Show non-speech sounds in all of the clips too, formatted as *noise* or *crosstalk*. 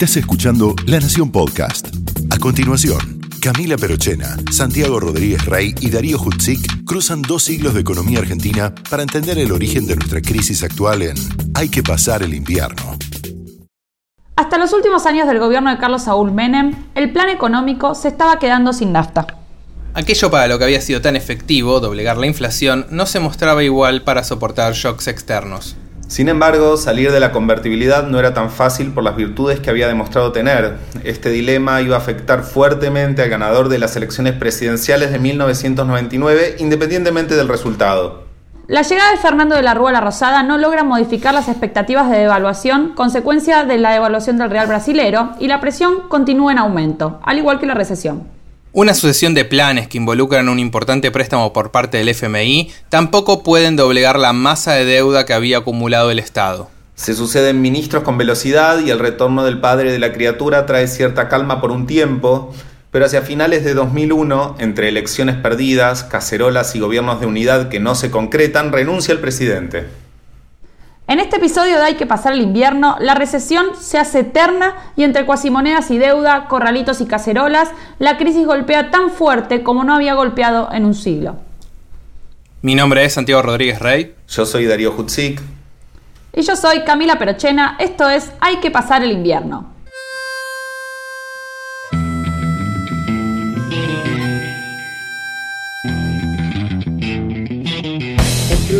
Estás escuchando La Nación Podcast. A continuación, Camila Perochena, Santiago Rodríguez Rey y Darío Hutzik cruzan dos siglos de economía argentina para entender el origen de nuestra crisis actual en Hay que pasar el invierno. Hasta los últimos años del gobierno de Carlos Saúl Menem, el plan económico se estaba quedando sin nafta. Aquello para lo que había sido tan efectivo, doblegar la inflación, no se mostraba igual para soportar shocks externos. Sin embargo, salir de la convertibilidad no era tan fácil por las virtudes que había demostrado tener. Este dilema iba a afectar fuertemente al ganador de las elecciones presidenciales de 1999, independientemente del resultado. La llegada de Fernando de la Rúa a la Rosada no logra modificar las expectativas de devaluación, consecuencia de la devaluación del real brasilero, y la presión continúa en aumento, al igual que la recesión. Una sucesión de planes que involucran un importante préstamo por parte del FMI tampoco pueden doblegar la masa de deuda que había acumulado el Estado. Se suceden ministros con velocidad y el retorno del padre de la criatura trae cierta calma por un tiempo, pero hacia finales de 2001, entre elecciones perdidas, cacerolas y gobiernos de unidad que no se concretan, renuncia el presidente. En este episodio de Hay que pasar el invierno, la recesión se hace eterna y entre cuasimonedas y deuda, corralitos y cacerolas, la crisis golpea tan fuerte como no había golpeado en un siglo. Mi nombre es Santiago Rodríguez Rey. Yo soy Darío Hutzik. Y yo soy Camila Perochena. Esto es Hay que pasar el invierno.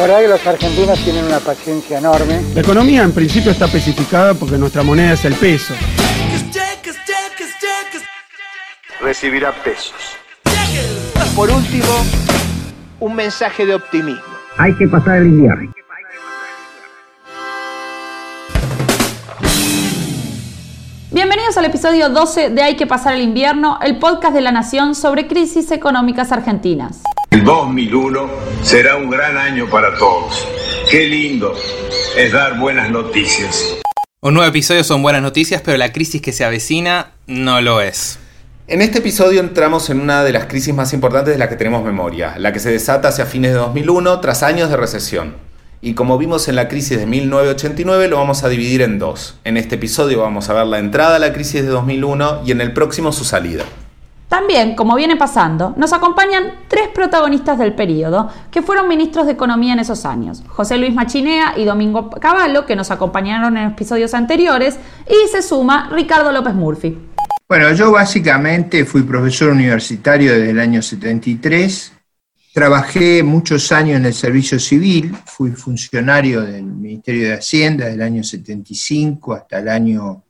La verdad que los argentinos tienen una paciencia enorme. La economía en principio está especificada porque nuestra moneda es el peso. Recibirá pesos. Por último, un mensaje de optimismo. Hay que pasar el invierno. Bienvenidos al episodio 12 de Hay que pasar el invierno, el podcast de la Nación sobre crisis económicas argentinas. El 2001 será un gran año para todos. Qué lindo es dar buenas noticias. Un nuevo episodio son buenas noticias, pero la crisis que se avecina no lo es. En este episodio entramos en una de las crisis más importantes de la que tenemos memoria, la que se desata hacia fines de 2001 tras años de recesión. Y como vimos en la crisis de 1989, lo vamos a dividir en dos. En este episodio vamos a ver la entrada a la crisis de 2001 y en el próximo su salida. También, como viene pasando, nos acompañan tres protagonistas del periodo que fueron ministros de Economía en esos años. José Luis Machinea y Domingo Cavallo, que nos acompañaron en episodios anteriores, y se suma Ricardo López Murphy. Bueno, yo básicamente fui profesor universitario desde el año 73 Trabajé muchos años en el servicio civil, fui funcionario del Ministerio de Hacienda del año 75 hasta el año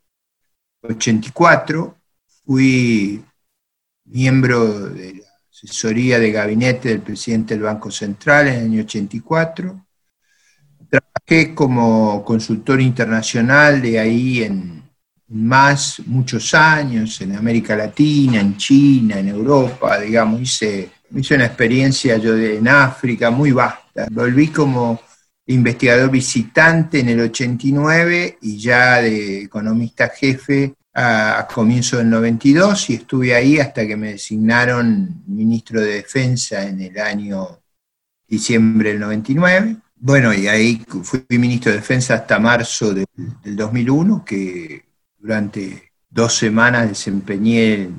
84. Fui miembro de la asesoría de gabinete del presidente del Banco Central en el año 84. Trabajé como consultor internacional de ahí en más, muchos años, en América Latina, en China, en Europa, digamos, hice hice una experiencia yo en África muy vasta. Volví como investigador visitante en el 89 y ya de economista jefe a, comienzo del 92 y estuve ahí hasta que me designaron ministro de Defensa en el año diciembre del 99. Bueno, y ahí fui ministro de Defensa hasta marzo del, del 2001, que durante dos semanas desempeñé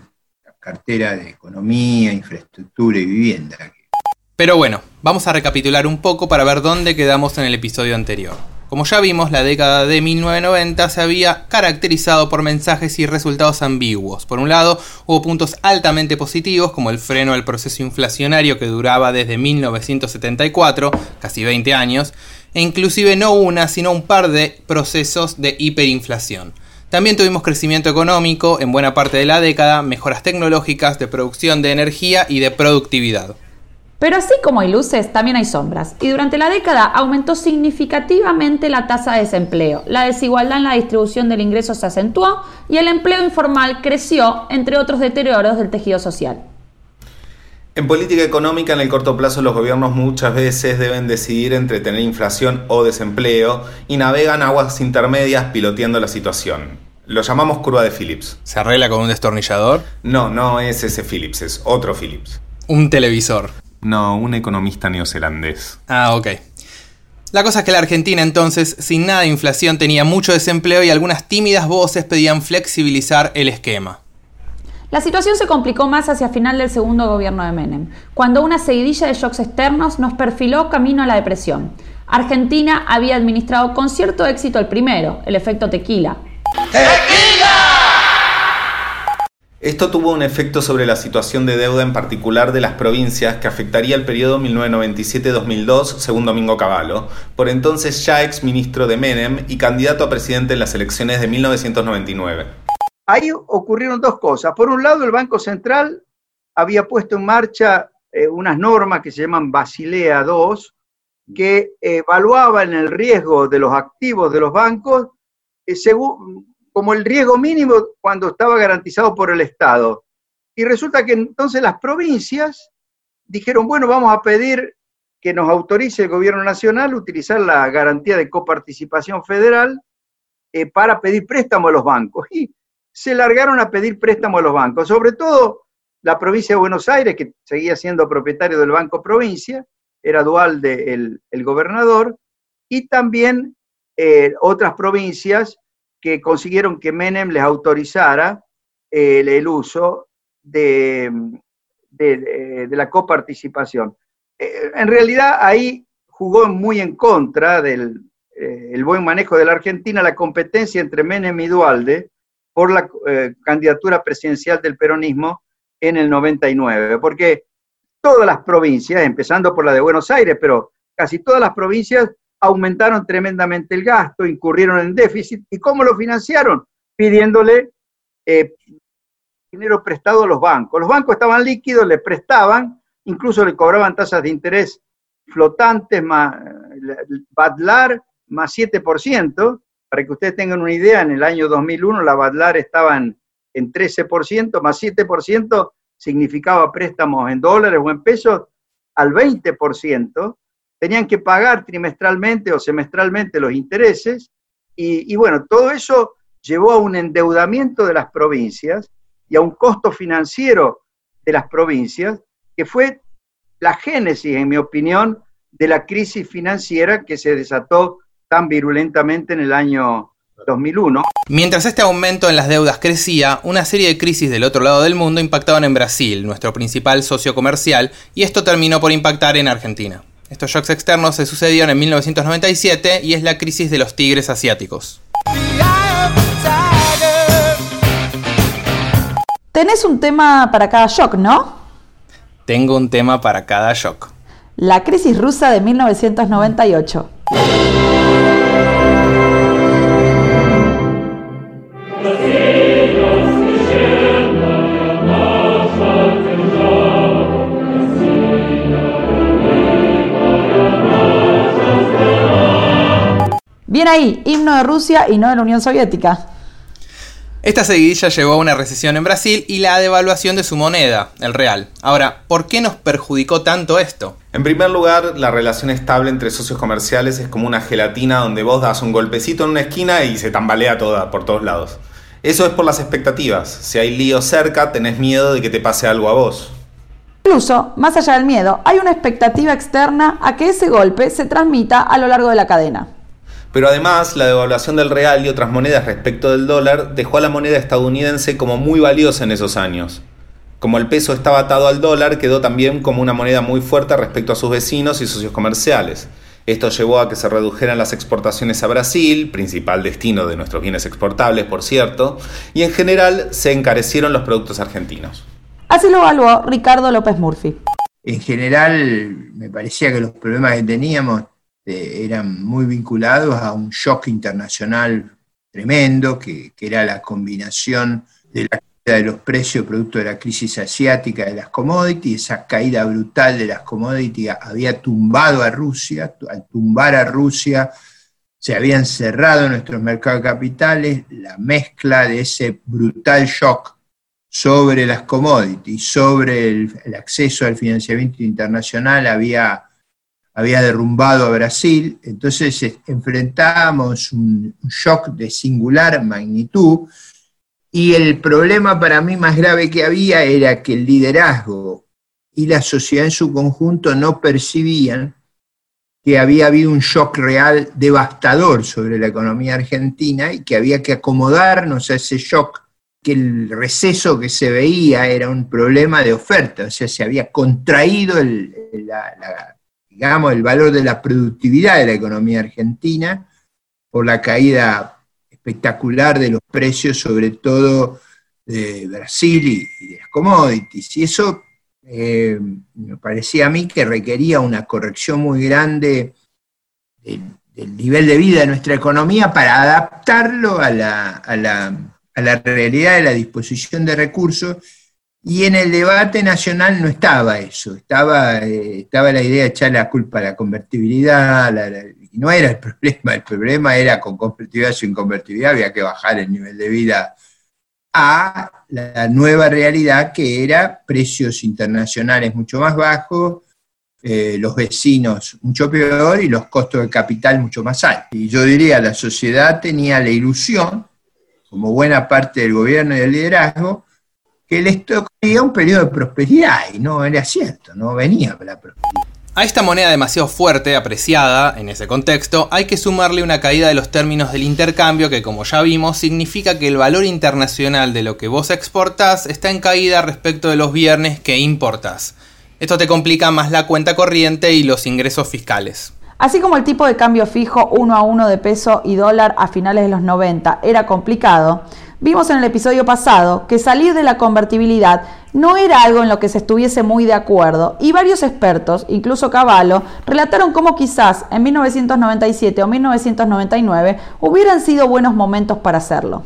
cartera de economía, infraestructura y vivienda. Pero bueno, vamos a recapitular un poco para ver dónde quedamos en el episodio anterior. Como ya vimos, la década de 1990 se había caracterizado por mensajes y resultados ambiguos. Por un lado, hubo puntos altamente positivos, como el freno al proceso inflacionario que duraba desde 1974, casi 20 años, e inclusive no una, sino un par de procesos de hiperinflación. También tuvimos crecimiento económico en buena parte de la década, mejoras tecnológicas de producción de energía y de productividad. Pero así como hay luces, también hay sombras. Y durante la década aumentó significativamente la tasa de desempleo, la desigualdad en la distribución del ingreso se acentuó y el empleo informal creció, entre otros deterioros del tejido social. En política económica, en el corto plazo, los gobiernos muchas veces deben decidir entre tener inflación o desempleo y navegan aguas intermedias piloteando la situación. Lo llamamos curva de Phillips. ¿Se arregla con un destornillador? No, no es ese Phillips, es otro Phillips. Un televisor. No, un economista neozelandés. Ah, ok. La cosa es que la Argentina entonces, sin nada de inflación, tenía mucho desempleo y algunas tímidas voces pedían flexibilizar el esquema. La situación se complicó más hacia final del segundo gobierno de Menem, cuando una seguidilla de shocks externos nos perfiló camino a la depresión. Argentina había administrado con cierto éxito el primero, el efecto tequila. ¡Tequila! Esto tuvo un efecto sobre la situación de deuda en particular de las provincias que afectaría el periodo 1997-2002, según Domingo Cavallo, por entonces ya ex ministro de Menem y candidato a presidente en las elecciones de 1999 ahí ocurrieron dos cosas. Por un lado, el Banco Central había puesto en marcha eh, unas normas que se llaman Basilea II, que evaluaban el riesgo de los activos de los bancos eh, según, como el riesgo mínimo cuando estaba garantizado por el Estado. Y resulta que entonces las provincias dijeron, bueno, vamos a pedir que nos autorice el gobierno nacional utilizar la garantía de coparticipación federal eh, para pedir préstamo a los bancos. Y se largaron a pedir préstamo a los bancos, sobre todo la provincia de Buenos Aires, que seguía siendo propietario del Banco Provincia, era dual del el gobernador, y también eh, otras provincias que consiguieron que Menem les autorizara eh, el, uso de, de, la coparticipación. Eh, en realidad ahí jugó muy en contra del el buen manejo de la Argentina la competencia entre Menem y Dualde, por la eh, candidatura presidencial del peronismo en el 99, porque todas las provincias, empezando por la de Buenos Aires, pero casi todas las provincias aumentaron tremendamente el gasto, incurrieron en déficit. ¿Y cómo lo financiaron? Pidiéndole eh, dinero prestado a los bancos. Los bancos estaban líquidos, le prestaban, incluso le cobraban tasas de interés flotantes, más, Badlar, más 7%, para que ustedes tengan una idea, en el año 2001 la Badlar estaba en, 13%, más 7% significaba préstamos en dólares o en pesos al 20%, tenían que pagar trimestralmente o semestralmente los intereses, y, y, bueno, todo eso llevó a un endeudamiento de las provincias y a un costo financiero de las provincias, que fue la génesis, en mi opinión, de la crisis financiera que se desató tan virulentamente en el año 2001. Mientras este aumento en las deudas crecía, una serie de crisis del otro lado del mundo impactaban en Brasil, nuestro principal socio comercial, y esto terminó por impactar en Argentina. Estos shocks externos se sucedieron en 1997 y es la crisis de los tigres asiáticos. Tenés un tema para cada shock, ¿no? Tengo un tema para cada shock. La crisis rusa de 1998. Bien ahí, himno de Rusia y no de la Unión Soviética. Esta seguidilla llevó a una recesión en Brasil y la devaluación de su moneda, el real. Ahora, ¿por qué nos perjudicó tanto esto? En primer lugar, la relación estable entre socios comerciales es como una gelatina donde vos das un golpecito en una esquina y se tambalea toda por todos lados. Eso es por las expectativas. Si hay lío cerca, tenés miedo de que te pase algo a vos. Incluso, más allá del miedo, hay una expectativa externa a que ese golpe se transmita a lo largo de la cadena. Pero además, la devaluación del real y otras monedas respecto del dólar dejó a la moneda estadounidense como muy valiosa en esos años. Como el peso estaba atado al dólar, quedó también como una moneda muy fuerte respecto a sus vecinos y socios comerciales. Esto llevó a que se redujeran las exportaciones a Brasil, principal destino de nuestros bienes exportables, por cierto, y en general se encarecieron los productos argentinos. Así lo evaluó Ricardo López Murphy. En general, me parecía que los problemas que teníamos eh, eran muy vinculados a un shock internacional tremendo, que, que era la combinación de la de los precios producto de la crisis asiática de las commodities, esa caída brutal de las commodities había tumbado a Rusia, al tumbar a Rusia se habían cerrado nuestros mercados de capitales, la mezcla de ese brutal shock sobre las commodities, sobre el, acceso al financiamiento internacional había, había derrumbado a Brasil, entonces enfrentábamos un shock de singular magnitud, y el problema para mí más grave que había era que el liderazgo y la sociedad en su conjunto no percibían que había habido un shock real devastador sobre la economía argentina y que había que acomodarnos a ese shock, que el receso que se veía era un problema de oferta, o sea, se había contraído el, digamos, el valor de la productividad de la economía argentina por la caída espectacular de los precios, sobre todo de Brasil y, de las commodities. Y eso eh, me parecía a mí que requería una corrección muy grande del, nivel de vida de nuestra economía para adaptarlo a la, a la, a la realidad de la disposición de recursos. Y en el debate nacional no estaba eso, estaba, eh, estaba la idea de echar la culpa a la convertibilidad, la, no era el *laughs* problema, el problema era con convertibilidad o sin convertibilidad, había que bajar el nivel de vida a la nueva realidad que era precios internacionales mucho más bajos, eh, los vecinos mucho peor y los costos de capital mucho más altos. Y yo diría, la sociedad tenía la ilusión, como buena parte del gobierno y del liderazgo, que les tocaría un periodo de prosperidad, y no era cierto, no venía la prosperidad. A esta moneda demasiado fuerte, apreciada en ese contexto, hay que sumarle una caída de los términos del intercambio que, como ya vimos, significa que el valor internacional de lo que vos exportás está en caída respecto de los viernes que importás. Esto te complica más la cuenta corriente y los ingresos fiscales. Así como el tipo de cambio fijo uno a uno de peso y dólar a finales de los 90 era complicado, Vimos en el episodio pasado que salir de la convertibilidad no era algo en lo que se estuviese muy de acuerdo y varios expertos, incluso Cavallo, relataron cómo quizás en 1997 o 1999 hubieran sido buenos momentos para hacerlo.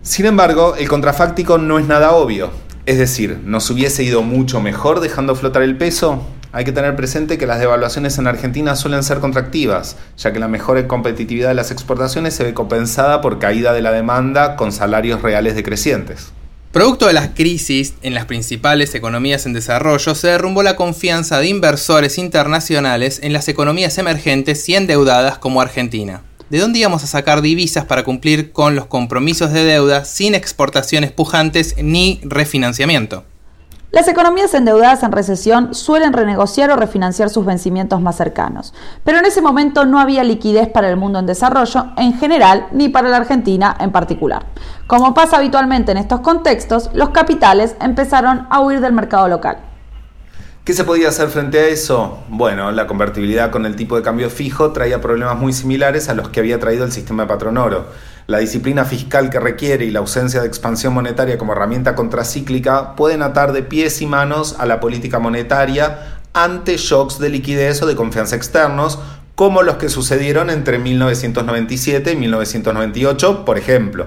Sin embargo, el contrafáctico no es nada obvio. Es decir, ¿nos hubiese ido mucho mejor dejando flotar el peso? Hay que tener presente que las devaluaciones en Argentina suelen ser contractivas, ya que la mejor competitividad de las exportaciones se ve compensada por caída de la demanda con salarios reales decrecientes. Producto de las crisis en las principales economías en desarrollo, se derrumbó la confianza de inversores internacionales en las economías emergentes y endeudadas como Argentina. ¿De dónde íbamos a sacar divisas para cumplir con los compromisos de deuda sin exportaciones pujantes ni refinanciamiento? Las economías endeudadas en recesión suelen renegociar o refinanciar sus vencimientos más cercanos, pero en ese momento no había liquidez para el mundo en desarrollo en general ni para la Argentina en particular. Como pasa habitualmente en estos contextos, los capitales empezaron a huir del mercado local. ¿Qué se podía hacer frente a eso? Bueno, la convertibilidad con el tipo de cambio fijo traía problemas muy similares a los que había traído el sistema de patrón oro la disciplina fiscal que requiere y la ausencia de expansión monetaria como herramienta contracíclica pueden atar de pies y manos a la política monetaria ante shocks de liquidez o de confianza externos, como los que sucedieron entre 1997 y 1998, por ejemplo.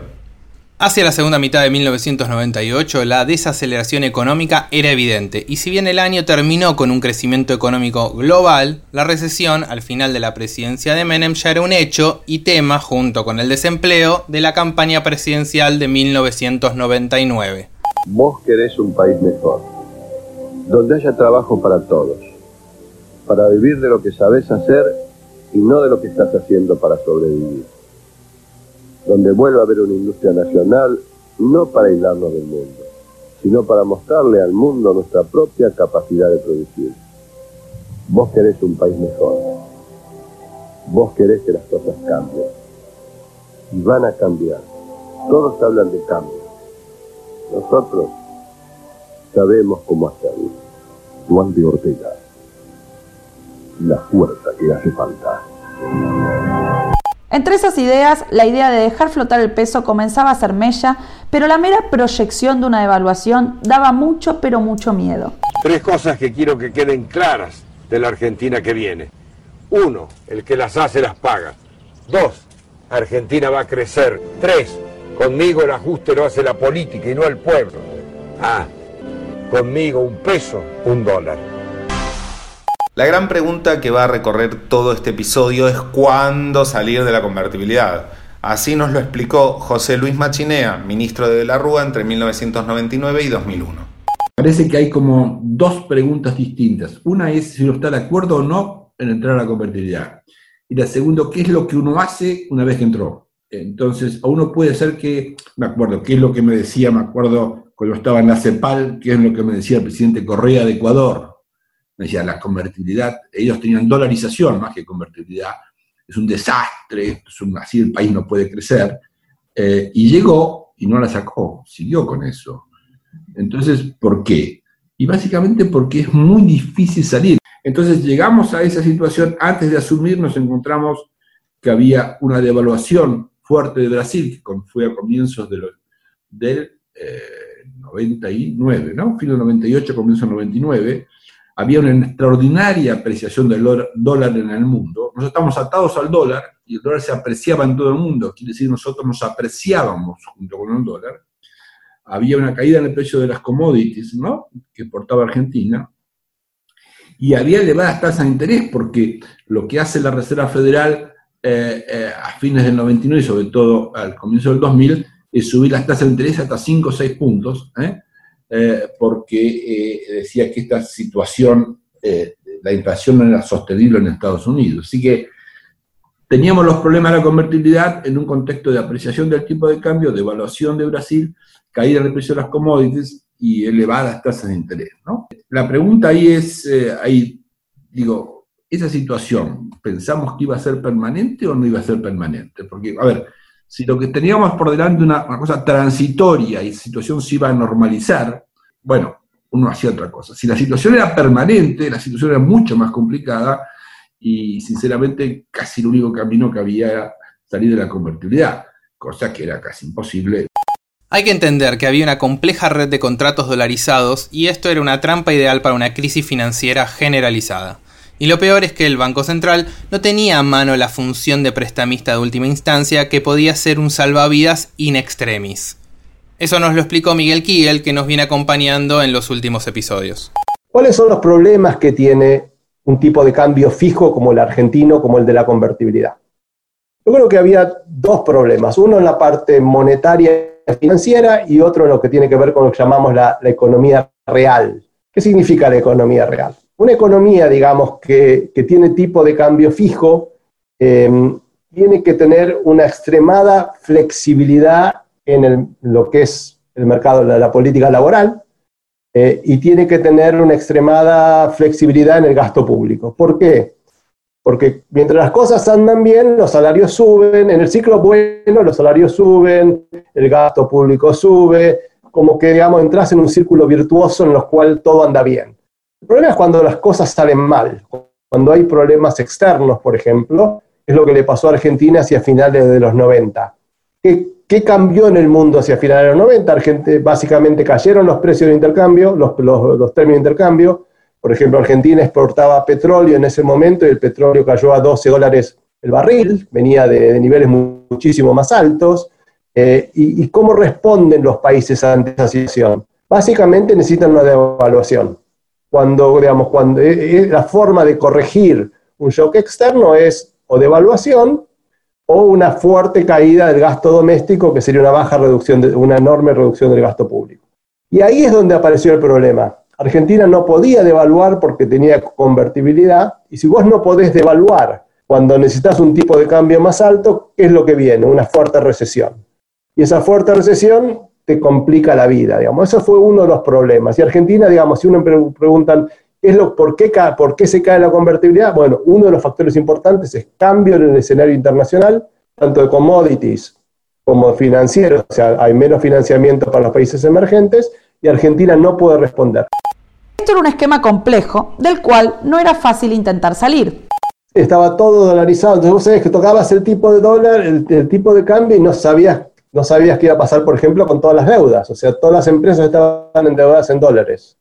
Hacia la segunda mitad de 1998 la desaceleración económica era evidente y si bien el año terminó con un crecimiento económico global, la recesión al final de la presidencia de Menem ya era un hecho y tema junto con el desempleo de la campaña presidencial de 1999. Vos querés un país mejor, donde haya trabajo para todos, para vivir de lo que sabes hacer y no de lo que estás haciendo para sobrevivir donde vuelva a haber una industria nacional, no para aislarnos del mundo, sino para mostrarle al mundo nuestra propia capacidad de producir. Vos querés un país mejor. Vos querés que las cosas cambien. Y van a cambiar. Todos hablan de cambio. Nosotros sabemos cómo hacerlo. Juan de Ortega. la fuerza que hace falta. Entre esas ideas, la idea de dejar flotar el peso comenzaba a ser mella, pero la mera proyección de una devaluación daba mucho, pero mucho miedo. Tres cosas que quiero que queden claras de la Argentina que viene. Uno, el que las hace las paga. Dos, Argentina va a crecer. Tres, conmigo el ajuste lo hace la política y no el pueblo. Ah, conmigo un peso, un dólar. La gran pregunta que va a recorrer todo este episodio es cuándo salir de la convertibilidad. Así nos lo explicó José Luis Machinea, ministro de la Rúa entre 1999 y 2001. Parece que hay como dos preguntas distintas. Una es si uno está de acuerdo o no en entrar a la convertibilidad. Y la segunda, ¿qué es lo que uno hace una vez que entró? Entonces, a uno puede ser que, me acuerdo, ¿qué es lo que me decía? Me acuerdo cuando estaba en la CEPAL, ¿qué es lo que me decía el presidente Correa de Ecuador? Decía, la convertibilidad, ellos tenían dolarización más que convertibilidad, es un desastre, así el país no puede crecer, eh, y llegó y no la sacó, siguió con eso. Entonces, ¿por qué? Y básicamente porque es muy difícil salir. Entonces llegamos a esa situación, antes de asumir nos encontramos que había una devaluación fuerte de Brasil, que fue a comienzos de del 99, eh, ¿no? Fin del 98, comienzo del 99, había una extraordinaria apreciación del dólar en el mundo. Nosotros estamos atados al dólar y el dólar se apreciaba en todo el mundo, quiere decir, nosotros nos apreciábamos junto con el dólar. Había una caída en el precio de las commodities, ¿no? Que exportaba Argentina. Y había elevadas tasas de interés porque lo que hace la Reserva Federal eh, eh, a fines del 99 y sobre todo al comienzo del 2000 es subir las tasas de interés hasta 5 o 6 puntos. ¿eh? Eh, porque eh, decía que esta situación, eh, la inflación no era sostenible en Estados Unidos. Así que teníamos los problemas de la convertibilidad en un contexto de apreciación del tipo de cambio, de evaluación de Brasil, caída en el precio de las commodities y elevadas tasas de interés. La pregunta ahí es, ahí digo, esa situación, ¿pensamos que iba a ser permanente o no iba a ser permanente? Porque, a ver, si lo que teníamos por delante una, una cosa transitoria y la situación se iba a normalizar, bueno, uno hacía otra cosa. Si la situación era permanente, la situación era mucho más complicada y sinceramente casi el único camino que había era salir de la convertibilidad, cosa que era casi imposible. Hay que entender que había una compleja red de contratos dolarizados y esto era una trampa ideal para una crisis financiera generalizada. Y lo peor es que el Banco Central no tenía a mano la función de prestamista de última instancia que podía ser un salvavidas in extremis. Eso nos lo explicó Miguel Kiel, que nos viene acompañando en los últimos episodios. ¿Cuáles son los problemas que tiene un tipo de cambio fijo como el argentino, como el de la convertibilidad? Yo creo que había dos problemas, uno en la parte monetaria financiera y otro en lo que tiene que ver con lo que llamamos la, economía real. ¿Qué significa la economía real? Una economía, digamos, que, tiene tipo de cambio fijo, em, tiene que tener una extremada flexibilidad en lo que es el mercado, la, la política laboral, eh, y tiene que tener una extremada flexibilidad en el gasto público. ¿Por qué? Porque mientras las cosas andan bien, los salarios suben, en el ciclo bueno los salarios suben, el gasto público sube, como que, digamos, entras en un círculo virtuoso en el cual todo anda bien. El problema es cuando las cosas salen mal, cuando hay problemas externos, por ejemplo, es lo que le pasó a Argentina hacia finales de los 90. ¿Qué, cambió en el mundo hacia finales de los 90? Argentina, básicamente cayeron los precios de intercambio, los, los, términos de intercambio. Por ejemplo, Argentina exportaba petróleo en ese momento y el petróleo cayó a 12 dólares el barril, venía de, niveles muchísimo más altos. Eh, y, y, cómo responden los países ante esa situación? Básicamente necesitan una devaluación cuando, digamos, cuando eh, eh, la forma de corregir un shock externo es o devaluación o una fuerte caída del gasto doméstico, que sería una baja reducción, de, una enorme reducción del gasto público. Y ahí es donde apareció el problema. Argentina no podía devaluar porque tenía convertibilidad, y si vos no podés devaluar cuando necesitas un tipo de cambio más alto, ¿qué es lo que viene? Una fuerte recesión. Y esa fuerte recesión te complica la vida, digamos. Eso fue uno de los problemas. Y Argentina, digamos, si uno me preguntan, es lo, por, qué, ¿por qué se cae la convertibilidad? Bueno, uno de los factores importantes es cambio en el escenario internacional, tanto de commodities como financieros, o sea, hay menos financiamiento para los países emergentes y Argentina no puede responder. Esto era un esquema complejo del cual no era fácil intentar salir. Estaba todo dolarizado, entonces vos sabés que tocabas el tipo de dólar, el, el tipo de cambio y no sabías, no sabías qué iba a pasar, por ejemplo, con todas las deudas. O sea, todas las empresas estaban endeudadas en dólares.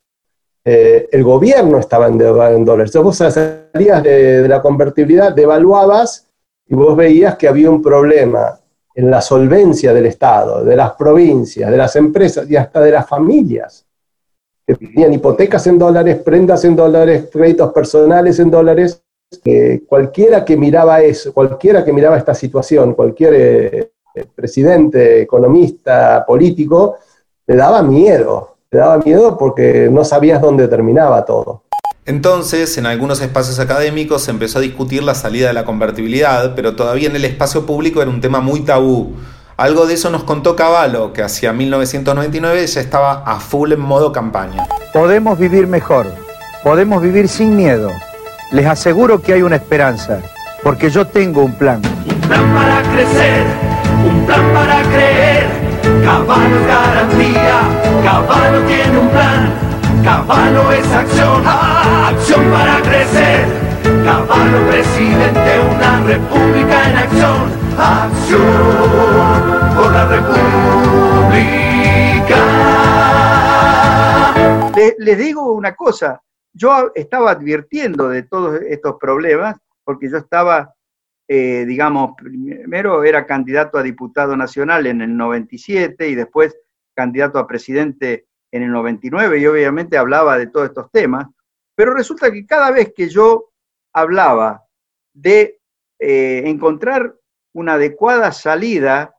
Eh, el gobierno estaba endeudado en dólares. Entonces vos salías de, la convertibilidad, devaluabas y vos veías que había un problema en la solvencia del Estado, de las provincias, de las empresas y hasta de las familias, que tenían hipotecas en dólares, prendas en dólares, créditos personales en dólares. Cualquiera que miraba eso, cualquiera que miraba esta situación, cualquier eh, presidente, economista, político, le daba miedo, le daba miedo porque no sabías dónde terminaba todo. Entonces, en algunos espacios académicos se empezó a discutir la salida de la convertibilidad, pero todavía en el espacio público era un tema muy tabú. Algo de eso nos contó Cavallo, que hacia 1999 ya estaba a full en modo campaña. Podemos vivir mejor, podemos vivir sin miedo. Les aseguro que hay una esperanza, porque yo tengo un plan. Un plan para crecer, un plan para creer. Caballo es garantía, Caballo tiene un plan. Caballo es acción, acción para crecer. Caballo presidente, una república en acción. Acción por la república. Le- les digo una cosa, yo estaba advirtiendo de todos estos problemas porque yo estaba, eh, digamos, primero era candidato a diputado nacional en el 97 y después candidato a presidente en el 99 y obviamente hablaba de todos estos temas, pero resulta que cada vez que yo hablaba de eh, encontrar una adecuada salida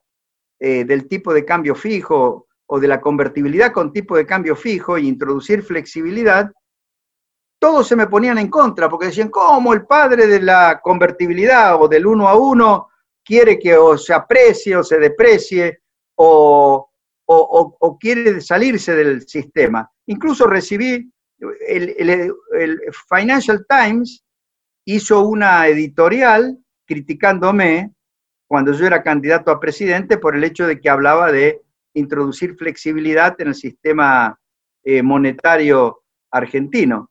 eh, del tipo de cambio fijo o de la convertibilidad con tipo de cambio fijo e introducir flexibilidad, todos se me ponían en contra porque decían, ¿cómo el padre de la convertibilidad o del uno a uno quiere que o se aprecie o se deprecie o, o, quiere salirse del sistema? Incluso recibí, el, el- el Financial Times hizo una editorial criticándome cuando yo era candidato a presidente por el hecho de que hablaba de introducir flexibilidad en el sistema eh, monetario argentino.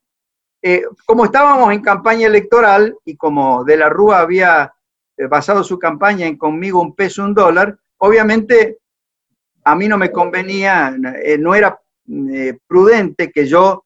Eh, como estábamos en campaña electoral y como De la Rúa había eh, basado su campaña en conmigo un peso, un dólar, obviamente a mí no me convenía, eh, no era prudente que yo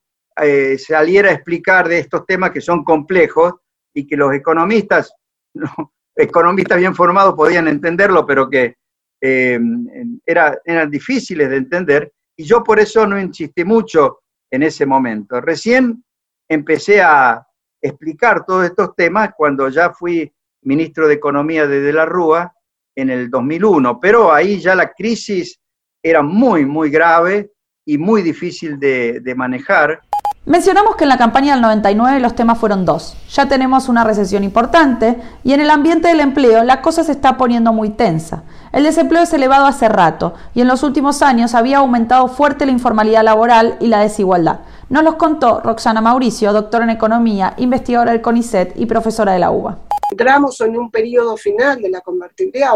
saliera a explicar de estos temas que son complejos y que los economistas, *laughs* no, economistas bien formados podían entenderlo, pero que era- eran difíciles de entender, y yo por eso no insistí mucho en ese momento. Recién empecé a explicar todos estos temas cuando ya fui ministro de Economía de De la Rúa en el 2001, pero ahí ya la crisis era muy, muy grave y muy difícil de, de manejar. Mencionamos que en la campaña del 99 los temas fueron dos. Ya tenemos una recesión importante y en el ambiente del empleo la cosa se está poniendo muy tensa. El desempleo es elevado hace rato y en los últimos años había aumentado fuerte la informalidad laboral y la desigualdad. Nos los contó Roxana Mauricio, doctora en economía, investigadora del CONICET y profesora de la UBA. entramos en un periodo final de la convertibilidad,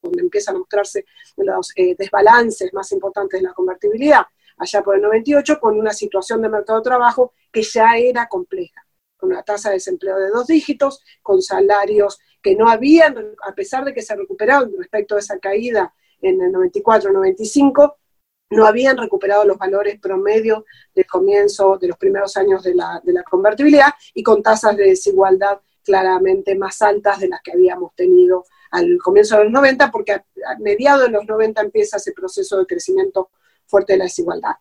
donde empiezan a mostrarse los eh, desbalances más importantes de la convertibilidad, allá por el 98, con una situación de mercado de trabajo que ya era compleja, con una tasa de desempleo de dos dígitos, con salarios que no habían, a pesar de que se recuperaron respecto a esa caída en el 94-95, no habían recuperado los valores promedio del comienzo de los primeros años de la, de la convertibilidad y con tasas de desigualdad claramente más altas de las que habíamos tenido al comienzo de los 90, porque a, a mediados de los 90 empieza ese proceso de crecimiento fuerte de la desigualdad.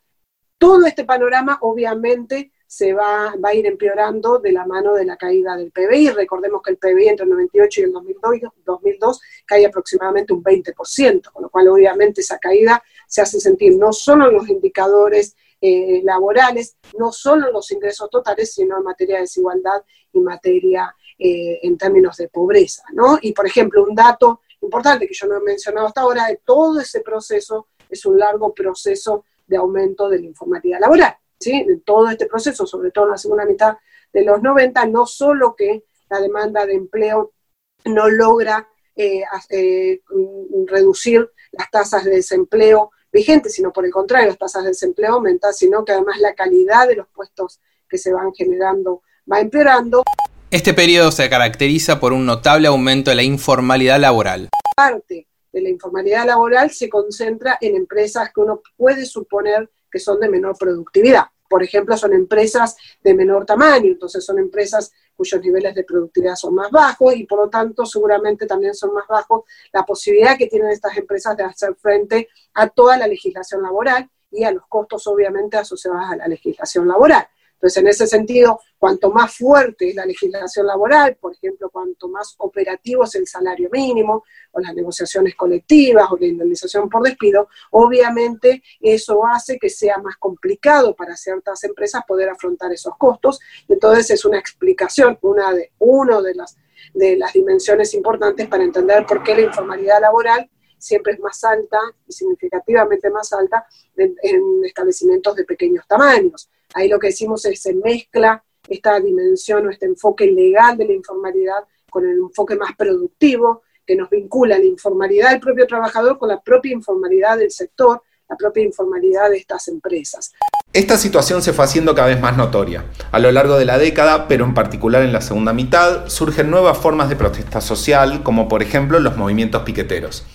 Todo este panorama obviamente se va, va a ir empeorando de la mano de la caída del PBI. Recordemos que el PBI entre el 98 y el 2002, 2002 cae aproximadamente un 20%, con lo cual obviamente esa caída se hace sentir no solo en los indicadores eh, laborales, no solo en los ingresos totales, sino en materia de desigualdad y materia eh, en términos de pobreza. ¿no? Y por ejemplo, un dato importante que yo no he mencionado hasta ahora, de todo ese proceso es un largo proceso de aumento de la informalidad laboral. ¿Sí? En todo este proceso, sobre todo en la segunda mitad de los 90, no solo que la demanda de empleo no logra eh, eh, reducir las tasas de desempleo vigentes, sino por el contrario, las tasas de desempleo aumentan, sino que además la calidad de los puestos que se van generando va empeorando. Este periodo se caracteriza por un notable aumento de la informalidad laboral. Parte de la informalidad laboral se concentra en empresas que uno puede suponer que son de menor productividad. Por ejemplo, son empresas de menor tamaño, entonces son empresas cuyos niveles de productividad son más bajos y por lo tanto seguramente también son más bajos la posibilidad que tienen estas empresas de hacer frente a toda la legislación laboral y a los costos obviamente asociados a la legislación laboral. Entonces, en ese sentido, cuanto más fuerte es la legislación laboral, por ejemplo, cuanto más operativo es el salario mínimo o las negociaciones colectivas o la indemnización por despido, obviamente eso hace que sea más complicado para ciertas empresas poder afrontar esos costos. Entonces, es una explicación, una de, uno de las, de las dimensiones importantes para entender por qué la informalidad laboral siempre es más alta y significativamente más alta en, en establecimientos de pequeños tamaños. Ahí lo que decimos es se mezcla esta dimensión o este enfoque legal de la informalidad con el enfoque más productivo que nos vincula la informalidad del propio trabajador con la propia informalidad del sector, la propia informalidad de estas empresas. Esta situación se fue haciendo cada vez más notoria. A lo largo de la década, pero en particular en la segunda mitad, surgen nuevas formas de protesta social, como por ejemplo los movimientos piqueteros.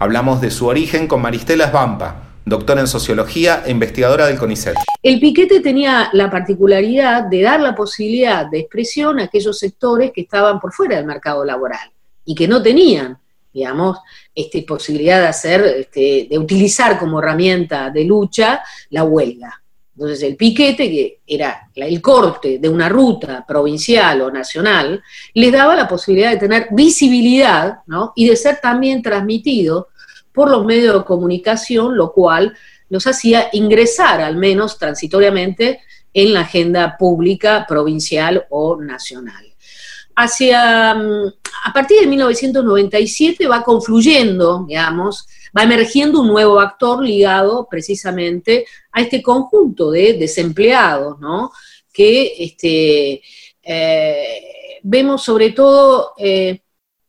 Hablamos de su origen con Maristela Svampa, doctora en sociología e investigadora del CONICET. El piquete tenía la particularidad de dar la posibilidad de expresión a aquellos sectores que estaban por fuera del mercado laboral y que no tenían, digamos, este, posibilidad de hacer, este, de utilizar como herramienta de lucha la huelga. Entonces el piquete, que era el corte de una ruta provincial o nacional, les daba la posibilidad de tener visibilidad ¿no? y de ser también transmitido por los medios de comunicación, lo cual los hacía ingresar, al menos transitoriamente, en la agenda pública, provincial o nacional. Hacia, mm, a partir de 1997 va confluyendo, digamos, va emergiendo un nuevo actor ligado precisamente a este conjunto de desempleados, ¿no? Que este, eh, vemos sobre todo eh,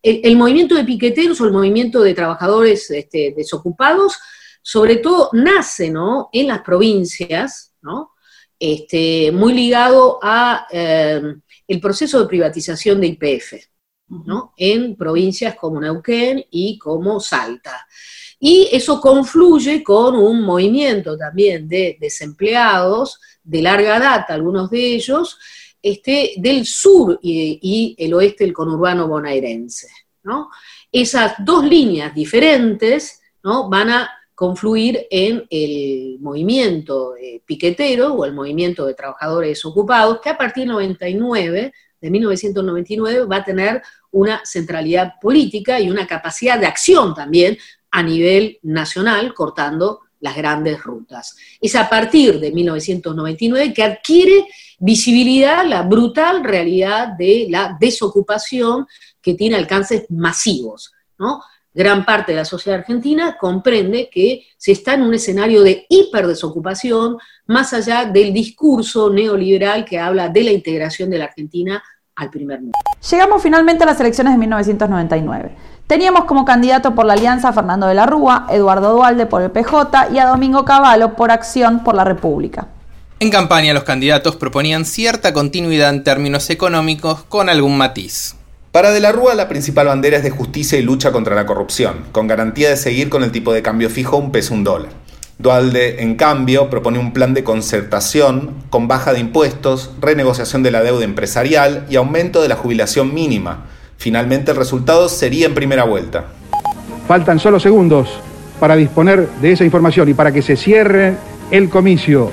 el, movimiento de piqueteros o el movimiento de trabajadores este, desocupados, sobre todo nace ¿no? en las provincias, ¿no? Este, muy ligado a eh, el proceso de privatización de IPF, ¿no? en provincias como Neuquén y como Salta. Y eso confluye con un movimiento también de desempleados de larga data, algunos de ellos, este, del sur y, el oeste del conurbano bonaerense. Esas dos líneas diferentes van a confluir en el movimiento eh, piquetero o el movimiento de trabajadores ocupados, que a partir del 99, de 1999, va a tener una centralidad política y una capacidad de acción también a nivel nacional, cortando las grandes rutas. Es a partir de 1999 que adquiere visibilidad la brutal realidad de la desocupación que tiene alcances masivos. ¿no? Gran parte de la sociedad argentina comprende que se está en un escenario de hiperdesocupación, más allá del discurso neoliberal que habla de la integración de la Argentina al primer mundo. Llegamos finalmente a las elecciones de 1999. Teníamos como candidato por la alianza a Fernando de la Rúa, Eduardo Dualde por el PJ y a Domingo Cavallo por Acción por la República. En campaña los candidatos proponían cierta continuidad en términos económicos con algún matiz. Para De la Rúa la principal bandera es de justicia y lucha contra la corrupción, con garantía de seguir con el tipo de cambio fijo un peso un dólar. Dualde, en cambio, propone un plan de concertación con baja de impuestos, renegociación de la deuda empresarial y aumento de la jubilación mínima. Finalmente el resultado sería en primera vuelta. Faltan solo segundos para disponer de esa información y para que se cierre el comicio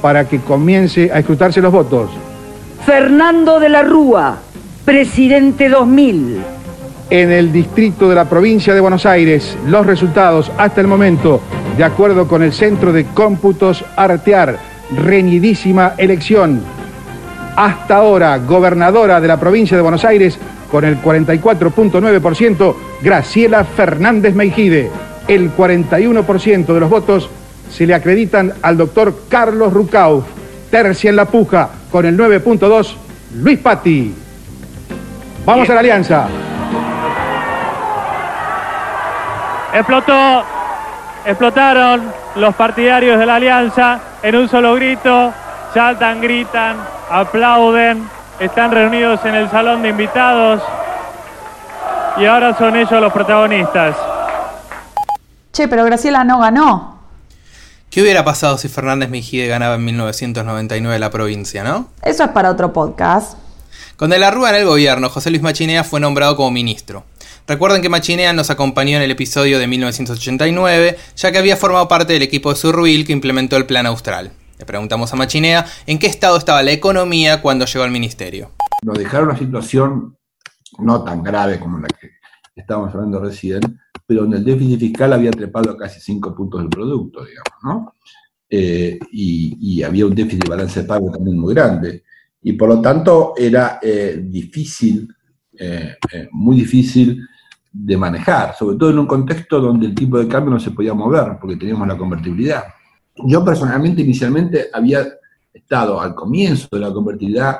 para que comience a escrutarse los votos. Fernando de la Rúa, presidente 2000. En el distrito de la provincia de Buenos Aires, los resultados hasta el momento, de acuerdo con el Centro de Cómputos Artear, reñidísima elección. Hasta ahora, gobernadora de la provincia de Buenos Aires, con el 44.9%, Graciela Fernández Meijide. El 41% de los votos se le acreditan al doctor Carlos Rucauf. Tercia en la puja con el 9.2, Luis Patti. Vamos a la alianza. Explotó, explotaron los partidarios de la alianza en un solo grito, saltan, gritan, aplauden, están reunidos en el salón de invitados y ahora son ellos los protagonistas. Che, pero Graciela no ganó. ¿Qué hubiera pasado si Fernández Mejide ganaba en 1999 la provincia, no? Eso es para otro podcast. Con De la Rúa en el gobierno, José Luis Machinea fue nombrado como ministro. Recuerden que Machinea nos acompañó en el episodio de 1989, ya que había formado parte del equipo de Surruil que implementó el Plan Austral. Le preguntamos a Machinea en qué estado estaba la economía cuando llegó al ministerio. Nos dejaron una situación no tan grave como la que estábamos hablando recién, pero donde el déficit fiscal había trepado a casi 5 puntos del producto, digamos, ¿no? Eh, y, había un déficit de balance de pago también muy grande. Y por lo tanto era eh, difícil, eh, muy difícil de manejar, sobre todo en un contexto donde el tipo de cambio no se podía mover, porque teníamos la convertibilidad. Yo personalmente inicialmente había estado al comienzo de la convertibilidad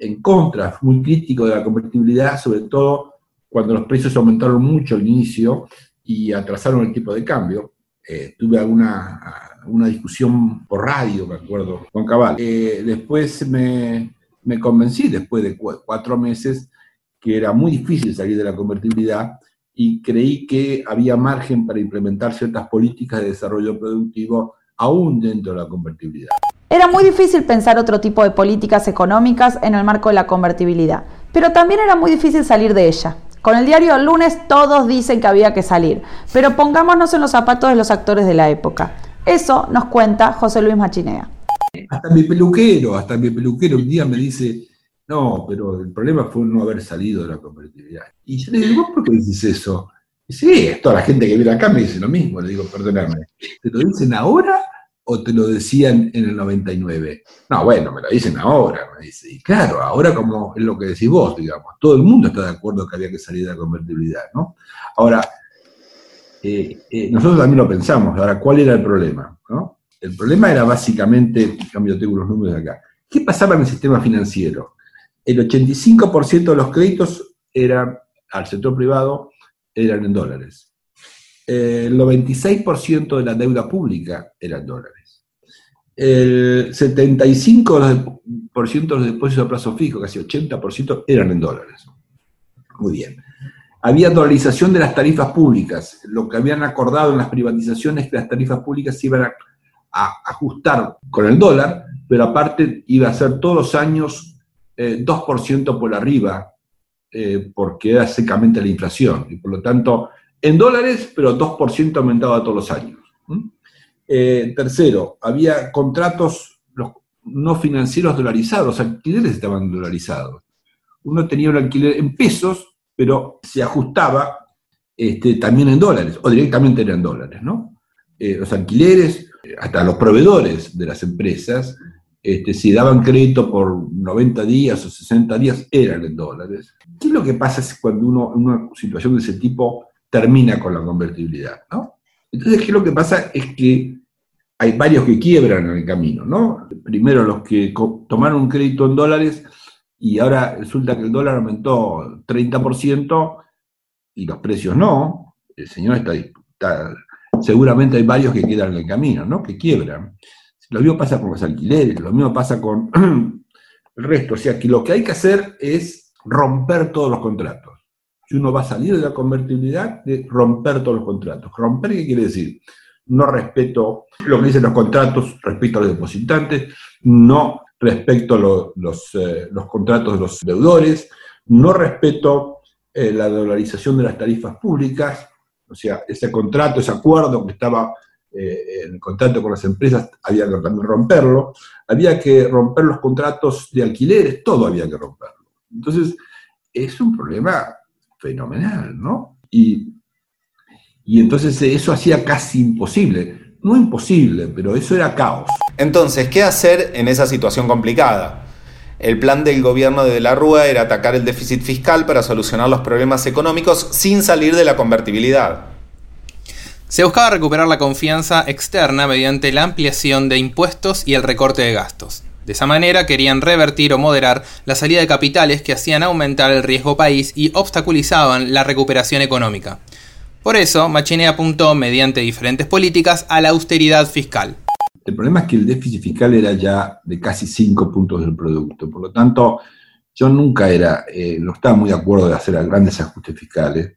en contra, muy crítico de la convertibilidad, sobre todo cuando los precios aumentaron mucho al inicio y atrasaron el tipo de cambio. Eh, tuve alguna una discusión por radio, me acuerdo, con Cabal. Eh, después me, me, convencí, después de cuatro meses, que era muy difícil salir de la convertibilidad y creí que había margen para implementar ciertas políticas de desarrollo productivo aún dentro de la convertibilidad. Era muy difícil pensar otro tipo de políticas económicas en el marco de la convertibilidad, pero también era muy difícil salir de ella. Con el diario El lunes todos dicen que había que salir, pero pongámonos en los zapatos de los actores de la época. Eso nos cuenta José Luis Machinea. Hasta mi peluquero, hasta mi peluquero un día me dice, no, pero el problema fue no haber salido de la convertibilidad. Y yo le digo, ¿por qué dices eso? Y sí, toda la gente que viene acá me dice lo mismo. Le digo, perdóname, ¿te lo dicen ahora o te lo decían en el 99? No, bueno, me lo dicen ahora, me dice. Y claro, ahora como es lo que decís vos, digamos, todo el mundo está de acuerdo que había que salir de la convertibilidad, ¿no? Ahora, eh, eh, nosotros también lo pensamos. Ahora, ¿cuál era el problema? El problema era básicamente, cambio, tengo los números acá. ¿Qué pasaba en el sistema financiero? El 85% de los créditos eran al sector privado eran en dólares. El 96% de la deuda pública era en dólares. El 75% de los depósitos a plazo fijo, casi 80%, eran en dólares. Muy bien. Había dolarización de las tarifas públicas. Lo que habían acordado en las privatizaciones es que las tarifas públicas se iban a, ajustar con el dólar, pero aparte iba a ser todos los años 2% eh, por arriba eh, porque era secamente la inflación, y por lo tanto, en dólares, pero 2% aumentaba todos los años. Eh, tercero, había contratos no financieros dolarizados, alquileres estaban dolarizados. Uno tenía un alquiler en pesos, pero se ajustaba este, también en dólares, o directamente eran dólares, ¿no? Eh, los alquileres, hasta los proveedores de las empresas, este, si daban crédito por 90 días o 60 días, eran en dólares. ¿Qué es lo que pasa cuando uno en una situación de ese tipo termina con la convertibilidad? Entonces, ¿qué lo que pasa? Es que hay varios que quiebran en el camino, ¿no? Primero los que tomaron un crédito en dólares y ahora resulta que el dólar aumentó 30% y los precios no. El señor está, está seguramente hay varios que quedan en el camino, ¿no? Que quiebran. Lo mismo pasa con los alquileres, lo mismo pasa con *clears throat* el resto. O sea que lo que hay que hacer es romper todos los contratos. Si uno va a salir de la convertibilidad, de romper todos los contratos. ¿Romper qué quiere decir? No respeto lo que dicen los contratos respecto a los depositantes, no respeto los, eh, los contratos de los deudores, no respeto eh, la dolarización de las tarifas públicas, o sea, ese contrato, ese acuerdo que estaba eh, en contacto con las empresas, había que también romperlo, había que romper los contratos de alquileres, todo había que romperlo. Entonces, es un problema fenomenal, ¿no? Y, y entonces eso hacía casi imposible, no imposible, pero eso era caos. Entonces, ¿qué hacer en esa situación complicada? El plan del gobierno de la Rúa era atacar el déficit fiscal para solucionar los problemas económicos sin salir de la convertibilidad. Se buscaba recuperar la confianza externa mediante la ampliación de impuestos y el recorte de gastos. De esa manera querían revertir o moderar la salida de capitales que hacían aumentar el riesgo país y obstaculizaban la recuperación económica. Por eso, Machinea apuntó, mediante diferentes políticas, a la austeridad fiscal. El problema es que el déficit fiscal era ya de casi 5 puntos del producto. Por lo tanto, yo nunca era, eh, no estaba muy de acuerdo de hacer grandes ajustes fiscales,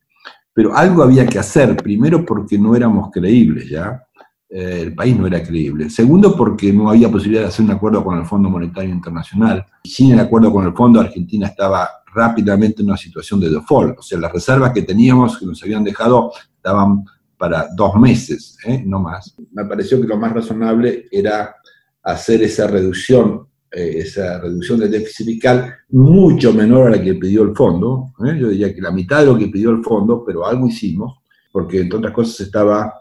pero algo había que hacer, primero porque no éramos creíbles ya, eh, el país no era creíble. Segundo, porque no había posibilidad de hacer un acuerdo con el Fondo Monetario Internacional. Sin el acuerdo con el Fondo, Argentina estaba rápidamente en una situación de default. O sea, las reservas que teníamos, que nos habían dejado, daban para dos meses, ¿eh? no más. Me pareció que lo más razonable era hacer esa reducción, eh, esa reducción del déficit fiscal mucho menor a la que pidió el fondo. Yo diría que la mitad de lo que pidió el fondo, pero algo hicimos, porque entre otras cosas estaba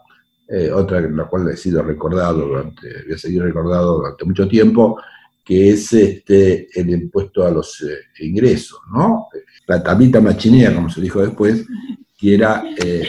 eh, otra en la cual he sido recordado durante, voy a seguir recordado durante mucho tiempo, que es este, el impuesto a los eh, ingresos, ¿no? La tablita machinea, como se dijo después, que era eh,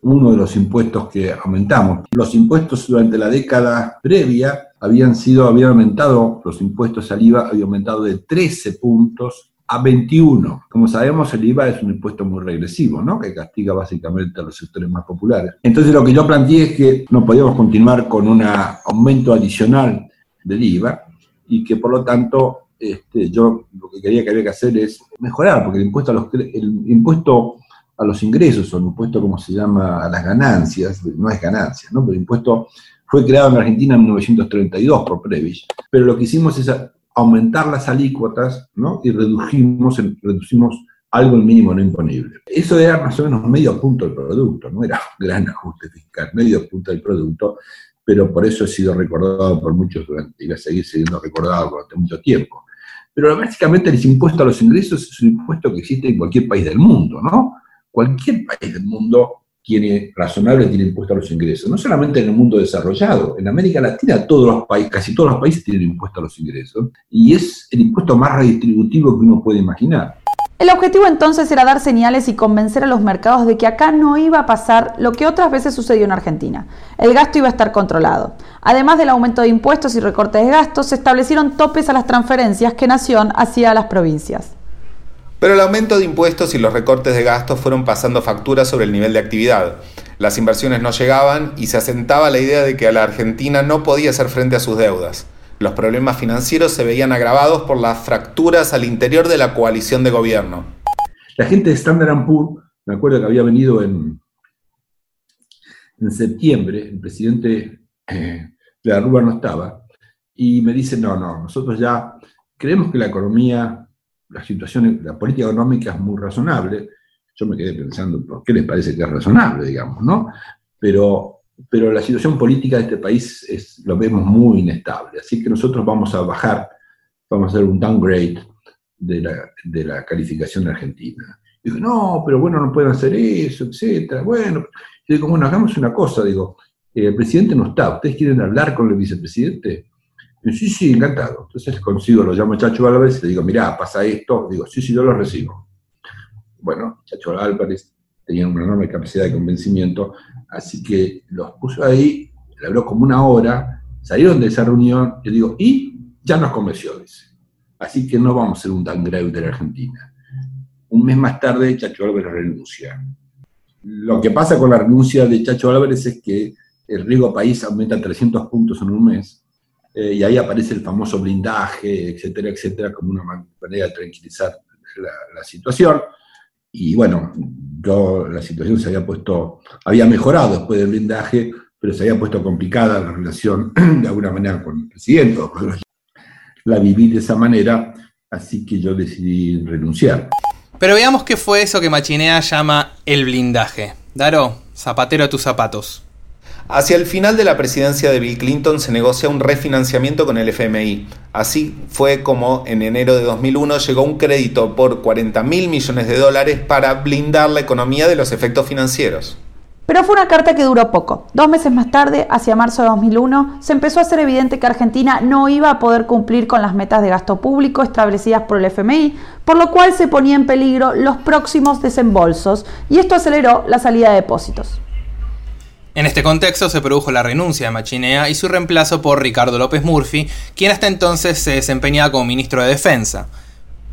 uno de los impuestos que aumentamos. Los impuestos durante la década previa habían sido, habían aumentado, los impuestos al IVA habían aumentado de 13 puntos a 21. Como sabemos, el IVA es un impuesto muy regresivo, ¿no? que castiga básicamente a los sectores más populares. Entonces lo que yo planteé es que no podíamos continuar con un aumento adicional del IVA y que por lo tanto este, yo lo que quería que había que hacer es mejorar, porque el impuesto a los, el impuesto a los ingresos, o el impuesto como se llama a las ganancias, no es ganancia, ¿no? pero el impuesto fue creado en Argentina en 1932 por Previs, pero lo que hicimos es aumentar las alícuotas ¿no? y redujimos, reducimos algo el mínimo no imponible. Eso era más o menos medio punto del producto, no era un gran *laughs* ajuste fiscal, medio punto del producto, pero por eso he sido recordado por muchos durante, y va a seguir siendo recordado durante mucho tiempo. Pero básicamente el impuesto a los ingresos es un impuesto que existe en cualquier país del mundo, ¿no? Cualquier país del mundo tiene razonable tiene impuesto a los ingresos. No solamente en el mundo desarrollado, en América Latina todos los países, casi todos los países tienen impuesto a los ingresos y es el impuesto más redistributivo que uno puede imaginar. El objetivo entonces era dar señales y convencer a los mercados de que acá no iba a pasar lo que otras veces sucedió en Argentina. El gasto iba a estar controlado. Además del aumento de impuestos y recortes de gastos, se establecieron topes a las transferencias que Nación hacía a las provincias. Pero el aumento de impuestos y los recortes de gastos fueron pasando facturas sobre el nivel de actividad. Las inversiones no llegaban y se asentaba la idea de que la Argentina no podía hacer frente a sus deudas. Los problemas financieros se veían agravados por las fracturas al interior de la coalición de gobierno. La gente de Standard Poor's, me acuerdo que había venido en, en septiembre, el presidente eh, de la no estaba, y me dice, no, no, nosotros ya creemos que la economía la situación, la política económica es muy razonable. Yo me quedé pensando, ¿por qué les parece que es razonable, digamos, no? Pero, pero la situación política de este país es, lo vemos muy inestable. Así que nosotros vamos a bajar, vamos a hacer un downgrade de la, de la calificación de Argentina. Digo, no, pero bueno, no pueden hacer eso, etcétera. Bueno, yo digo, bueno, hagamos una cosa, digo, el presidente no está, ¿ustedes quieren hablar con el vicepresidente? Sí, sí, encantado. Entonces consigo, lo llamo Chacho Álvarez le digo, mirá, pasa esto. Digo, sí, sí, yo lo recibo. Bueno, Chacho Álvarez tenía una enorme capacidad de convencimiento, así que los puso ahí, le habló como una hora, salieron de esa reunión, yo digo, y ya nos convenció, dice. Así que no vamos a hacer un downgrade de la Argentina. Un mes más tarde, Chacho Álvarez renuncia. Lo que pasa con la renuncia de Chacho Álvarez es que el riesgo país aumenta 300 puntos en un mes, eh, y ahí aparece el famoso blindaje, etcétera, etcétera, como una manera de tranquilizar la, situación. Y bueno, yo, la situación se había puesto, había mejorado después del blindaje, pero se había puesto complicada la relación *clears throat* de alguna manera con el presidente. La viví de esa manera, así que yo decidí renunciar. Pero veamos qué fue eso que Machinea llama el blindaje. Daro, zapatero a tus zapatos. Hacia el final de la presidencia de Bill Clinton se negocia un refinanciamiento con el FMI. Así fue como en enero de 2001 llegó un crédito por 40 mil millones de dólares para blindar la economía de los efectos financieros. Pero fue una carta que duró poco. Dos meses más tarde, hacia marzo de 2001, se empezó a hacer evidente que Argentina no iba a poder cumplir con las metas de gasto público establecidas por el FMI, por lo cual se ponía en peligro los próximos desembolsos y esto aceleró la salida de depósitos. En este contexto se produjo la renuncia de Machinea y su reemplazo por Ricardo López Murphy, quien hasta entonces se desempeñaba como ministro de Defensa.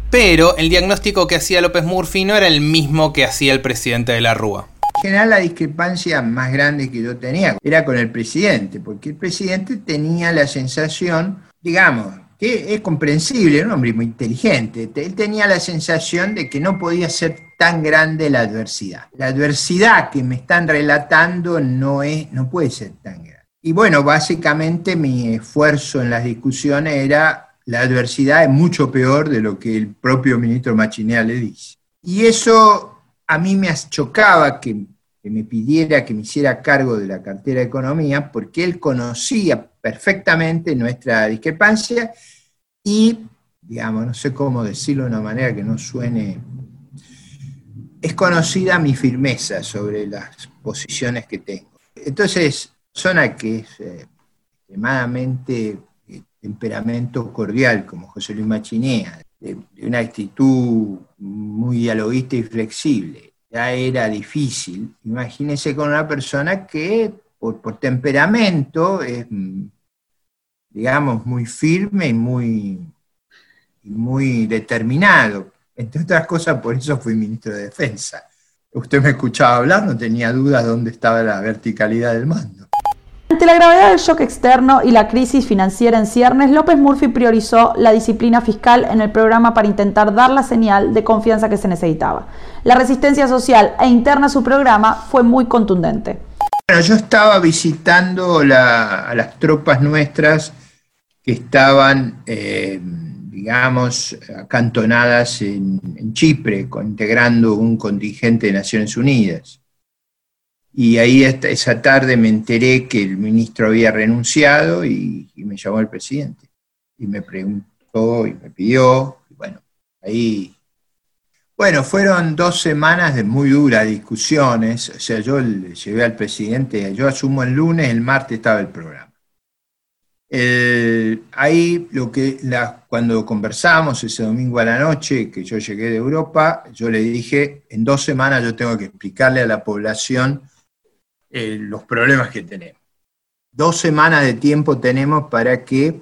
Pero el diagnóstico que hacía López Murphy no era el mismo que hacía el presidente de la Rúa. En general la discrepancia más grande que yo tenía era con el presidente, porque el presidente tenía la sensación, digamos, que es comprensible, un hombre muy inteligente, él tenía la sensación de que no podía ser tan grande la adversidad. La adversidad que me están relatando no, es, no puede ser tan grande. Y bueno, básicamente mi esfuerzo en las discusiones era la adversidad es mucho peor de lo que el propio ministro Machinea le dice. Y eso a mí me chocaba que, que me pidiera que me hiciera cargo de la cartera de economía porque él conocía perfectamente nuestra discrepancia y, digamos, no sé cómo decirlo de una manera que no suene, es conocida mi firmeza sobre las posiciones que tengo. Entonces, persona que es eh, extremadamente eh, temperamento cordial, como José Luis Machinea, de, una actitud muy dialoguista y flexible, ya era difícil. Imagínense con una persona que por, por temperamento es digamos, muy firme y muy, muy determinado. Entre otras cosas, por eso fui ministro de Defensa. Usted me escuchaba hablar, no tenía dudas dónde estaba la verticalidad del mando. Ante la gravedad del shock externo y la crisis financiera en ciernes, López Murphy priorizó la disciplina fiscal en el programa para intentar dar la señal de confianza que se necesitaba. La resistencia social e interna a su programa fue muy contundente. Bueno, yo estaba visitando a las tropas nuestras estaban, eh, digamos, acantonadas en, Chipre, integrando un contingente de Naciones Unidas. Y ahí esa tarde me enteré que el ministro había renunciado y, me llamó el presidente. Y me preguntó y me pidió, bueno, ahí bueno, fueron dos semanas de muy duras discusiones. O sea, yo le llevé al presidente, yo asumo el lunes, el martes estaba el programa. Eh, ahí lo que cuando conversamos ese domingo a la noche que yo llegué de Europa, yo le dije, en dos semanas yo tengo que explicarle a la población eh, los problemas que tenemos. Dos semanas de tiempo tenemos para que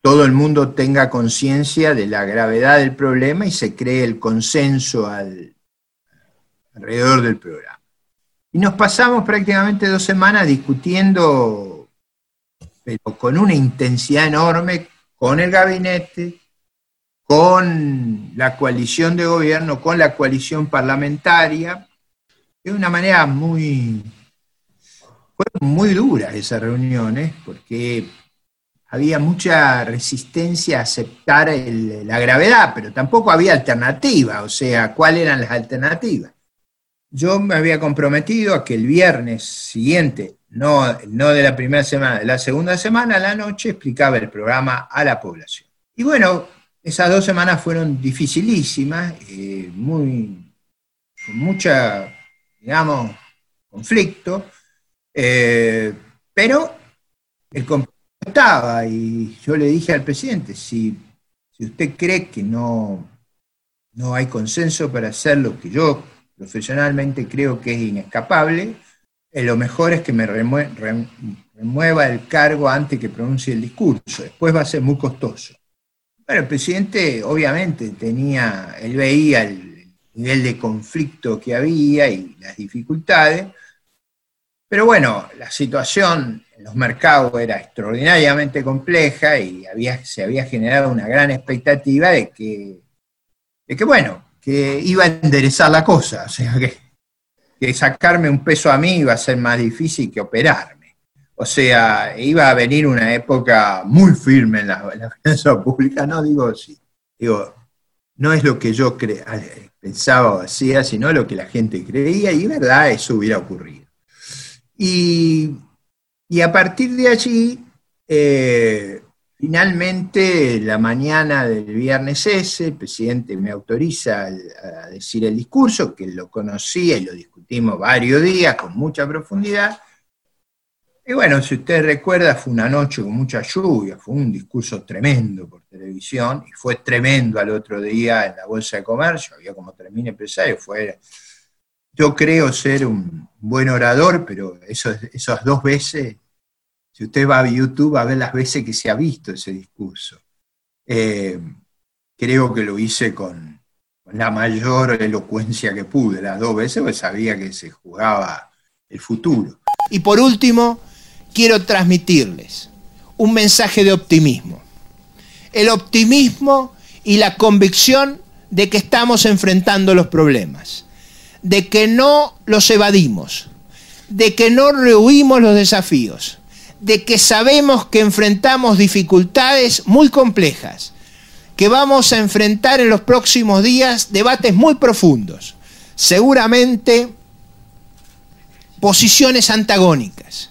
todo el mundo tenga conciencia de la gravedad del problema y se cree el consenso alrededor del programa. Y nos pasamos prácticamente dos semanas discutiendo pero con una intensidad enorme con el gabinete, con la coalición de gobierno, con la coalición parlamentaria, de una manera muy, fueron muy duras esas reuniones, porque había mucha resistencia a aceptar la gravedad, pero tampoco había alternativa, o sea, ¿cuáles eran las alternativas? Yo me había comprometido a que el viernes siguiente no, no de la primera semana, de la segunda semana a la noche explicaba el programa a la población. Y bueno, esas dos semanas fueron dificilísimas, eh, muy, con mucha, digamos, conflicto, eh, pero el compromiso estaba y yo le dije al presidente, si, si usted cree que no, no hay consenso para hacer lo que yo profesionalmente creo que es inescapable, eh, lo mejor es que me remueva el cargo antes que pronuncie el discurso, después va a ser muy costoso. Bueno, el presidente obviamente tenía, él veía el nivel de conflicto que había y las dificultades, pero bueno, la situación en los mercados era extraordinariamente compleja y se había generado una gran expectativa de que, de que, bueno, que iba a enderezar la cosa, *laughs* o sea que que sacarme un peso a mí iba a ser más difícil que operarme. O sea, iba a venir una época muy firme en la, *laughs* finanza pública, no digo sí, digo, no es lo que yo pensaba o hacía, sino lo que la gente creía, y verdad, eso hubiera ocurrido. Y, a partir de allí, eh, Finalmente, la mañana del viernes ese, el presidente me autoriza a decir el discurso, que lo conocía y lo discutimos varios días con mucha profundidad. Y bueno, si usted recuerda, fue una noche con mucha lluvia, fue un discurso tremendo por televisión y fue tremendo al otro día en la Bolsa de Comercio, había como 3.000 empresarios, fue, yo creo ser un buen orador, pero esas dos veces si usted va a YouTube a ver las veces que se ha visto ese discurso. Eh, creo que lo hice con, con la mayor elocuencia que pude, las dos veces, pues sabía que se jugaba el futuro. Y por último, quiero transmitirles un mensaje de optimismo. El optimismo y la convicción de que estamos enfrentando los problemas, de que no los evadimos, de que no rehuimos los desafíos, de que sabemos que enfrentamos dificultades muy complejas, que vamos a enfrentar en los próximos días debates muy profundos, seguramente posiciones antagónicas.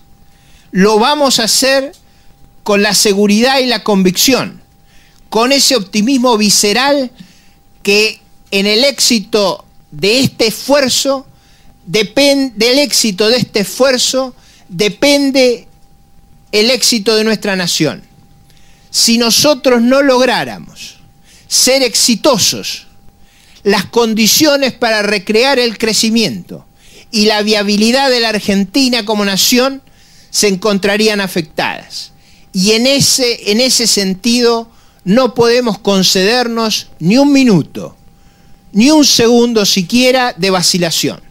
Lo vamos a hacer con la seguridad y la convicción, con ese optimismo visceral que en el éxito de este esfuerzo, del éxito de este esfuerzo, depende el éxito de nuestra nación. Si nosotros no lográramos ser exitosos, las condiciones para recrear el crecimiento y la viabilidad de la Argentina como nación se encontrarían afectadas. Y en ese, en ese sentido no podemos concedernos ni un minuto, ni un segundo siquiera de vacilación.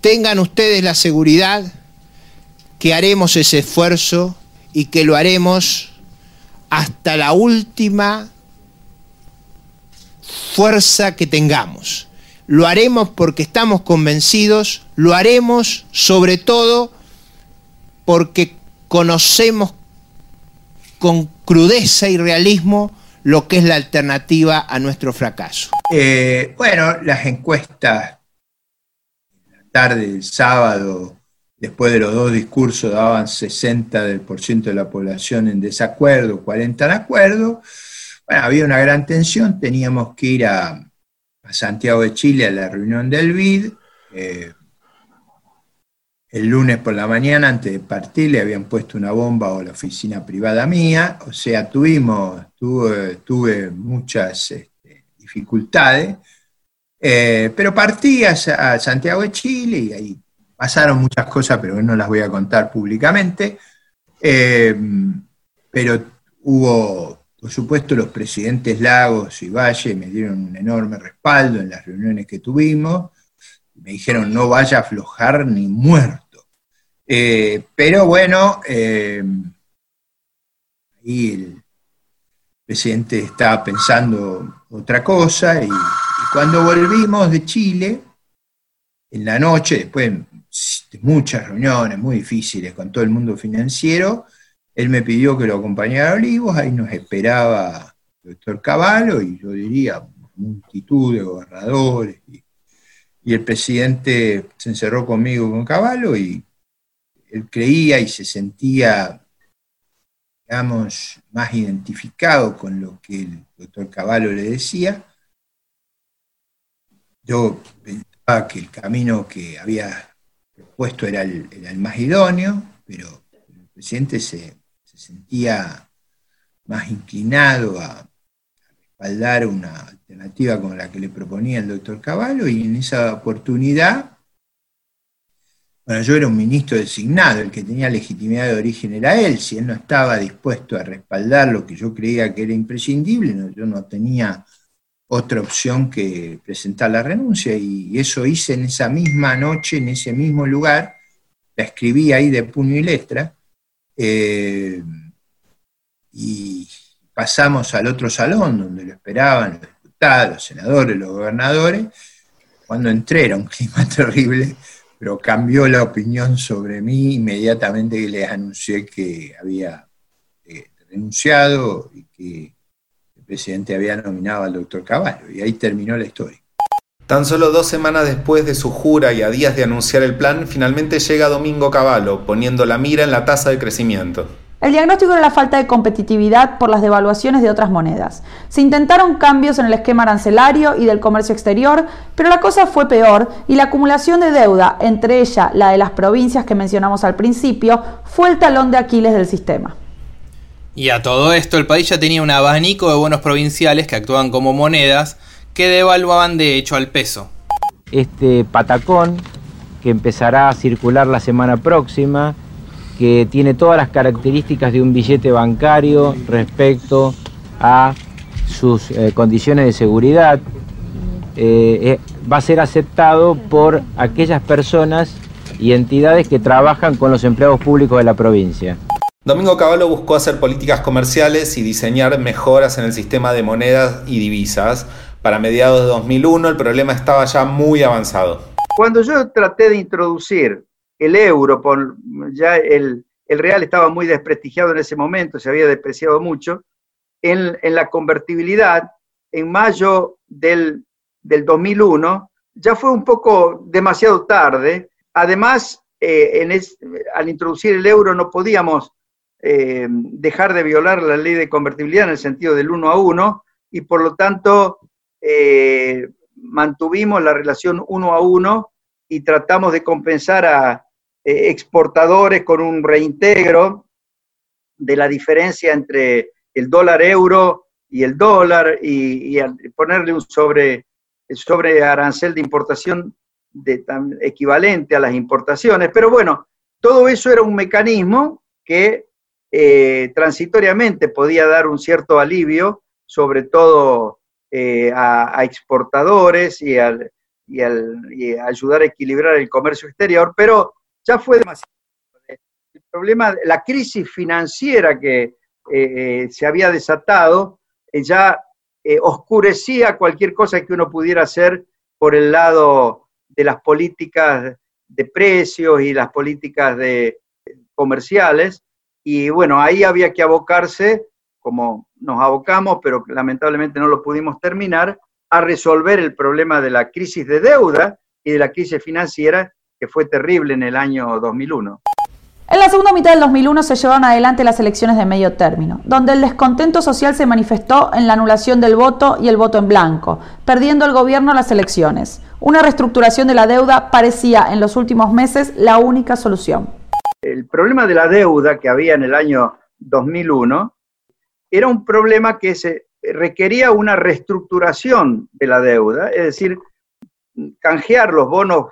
Tengan ustedes la seguridad que haremos ese esfuerzo y que lo haremos hasta la última fuerza que tengamos. Lo haremos porque estamos convencidos, lo haremos sobre todo porque conocemos con crudeza y realismo lo que es la alternativa a nuestro fracaso. Eh, bueno, las encuestas, la tarde del sábado, después de los dos discursos, daban 60% de la población en desacuerdo, 40 en acuerdo. Bueno, había una gran tensión, teníamos que ir a, Santiago de Chile a la reunión del BID. Eh, el lunes por la mañana, antes de partir, le habían puesto una bomba a la oficina privada mía, o sea, tuvimos, tuve, muchas este, dificultades, eh, pero partí a, Santiago de Chile y ahí pasaron muchas cosas, pero no las voy a contar públicamente, eh, pero hubo, por supuesto, los presidentes Lagos y Valle me dieron un enorme respaldo en las reuniones que tuvimos, me dijeron no vaya a aflojar ni muerto. Eh, pero bueno, eh, ahí el presidente estaba pensando otra cosa y, cuando volvimos de Chile, en la noche, después de muchas reuniones muy difíciles con todo el mundo financiero, él me pidió que lo acompañara a Olivos, ahí nos esperaba el doctor Cavallo y yo diría multitud de gobernadores y y el presidente se encerró conmigo con Caballo y él creía y se sentía, digamos, más identificado con lo que el doctor Caballo le decía. Yo pensaba que el camino que había puesto era el, más idóneo, pero el presidente se, se sentía más inclinado a, respaldar una alternativa como la que le proponía el doctor Caballo y en esa oportunidad, bueno, yo era un ministro designado, el que tenía legitimidad de origen era él, si él no estaba dispuesto a respaldar lo que yo creía que era imprescindible, yo no tenía otra opción que presentar la renuncia. Y eso hice en esa misma noche, en ese mismo lugar, la escribí ahí de puño y letra, eh, y pasamos al otro salón donde lo esperaban los diputados, los senadores, los gobernadores. Cuando entré era un clima *laughs* terrible, pero cambió la opinión sobre mí. Inmediatamente que les anuncié que había eh, renunciado y que presidente había nominado al doctor Caballo. Y ahí terminó la historia. Tan solo dos semanas después de su jura y a días de anunciar el plan, finalmente llega Domingo Cavallo, poniendo la mira en la tasa de crecimiento. El diagnóstico era la falta de competitividad por las devaluaciones de otras monedas. Se intentaron cambios en el esquema arancelario y del comercio exterior, pero la cosa fue peor y la acumulación de deuda, entre ella la de las provincias que mencionamos al principio, fue el talón de Aquiles del sistema. Y a todo esto el país ya tenía un abanico de bonos provinciales que actuaban como monedas que devaluaban de hecho al peso. Este patacón que empezará a circular la semana próxima que tiene todas las características de un billete bancario respecto a sus eh, condiciones de seguridad. eh, eh, va a ser aceptado por aquellas personas y entidades que trabajan con los empleados públicos de la provincia. Domingo Cavallo buscó hacer políticas comerciales y diseñar mejoras en el sistema de monedas y divisas. Para mediados de 2001 el problema estaba ya muy avanzado. Cuando yo traté de introducir el euro, ya el, real estaba muy desprestigiado en ese momento, se había despreciado mucho, en, la convertibilidad, en mayo del, del 2001, ya fue un poco demasiado tarde. Además, eh, al introducir el euro no podíamos eh, dejar de violar la ley de convertibilidad en el sentido del uno a uno y por lo tanto eh, mantuvimos la relación uno a uno y tratamos de compensar a exportadores con un reintegro de la diferencia entre el dólar euro y el dólar y, ponerle un sobre, sobre arancel de importación equivalente a las importaciones. Pero bueno, todo eso era un mecanismo que eh, transitoriamente podía dar un cierto alivio, sobre todo eh, a, exportadores y, al, y, ayudar a equilibrar el comercio exterior, pero ya fue demasiado. El problema, la crisis financiera que eh, se había desatado, ya oscurecía cualquier cosa que uno pudiera hacer por el lado de las políticas de precios y las políticas de, comerciales, y bueno, ahí había que abocarse, como nos abocamos, pero lamentablemente no lo pudimos terminar, a resolver el problema de la crisis de deuda y de la crisis financiera que fue terrible en el año 2001. En la segunda mitad del 2001 se llevaron adelante las elecciones de medio término, donde el descontento social se manifestó en la anulación del voto y el voto en blanco, perdiendo el gobierno las elecciones. Una reestructuración de la deuda parecía en los últimos meses la única solución el problema de la deuda que había en el año 2001 era un problema que se requería una reestructuración de la deuda, es decir, canjear los bonos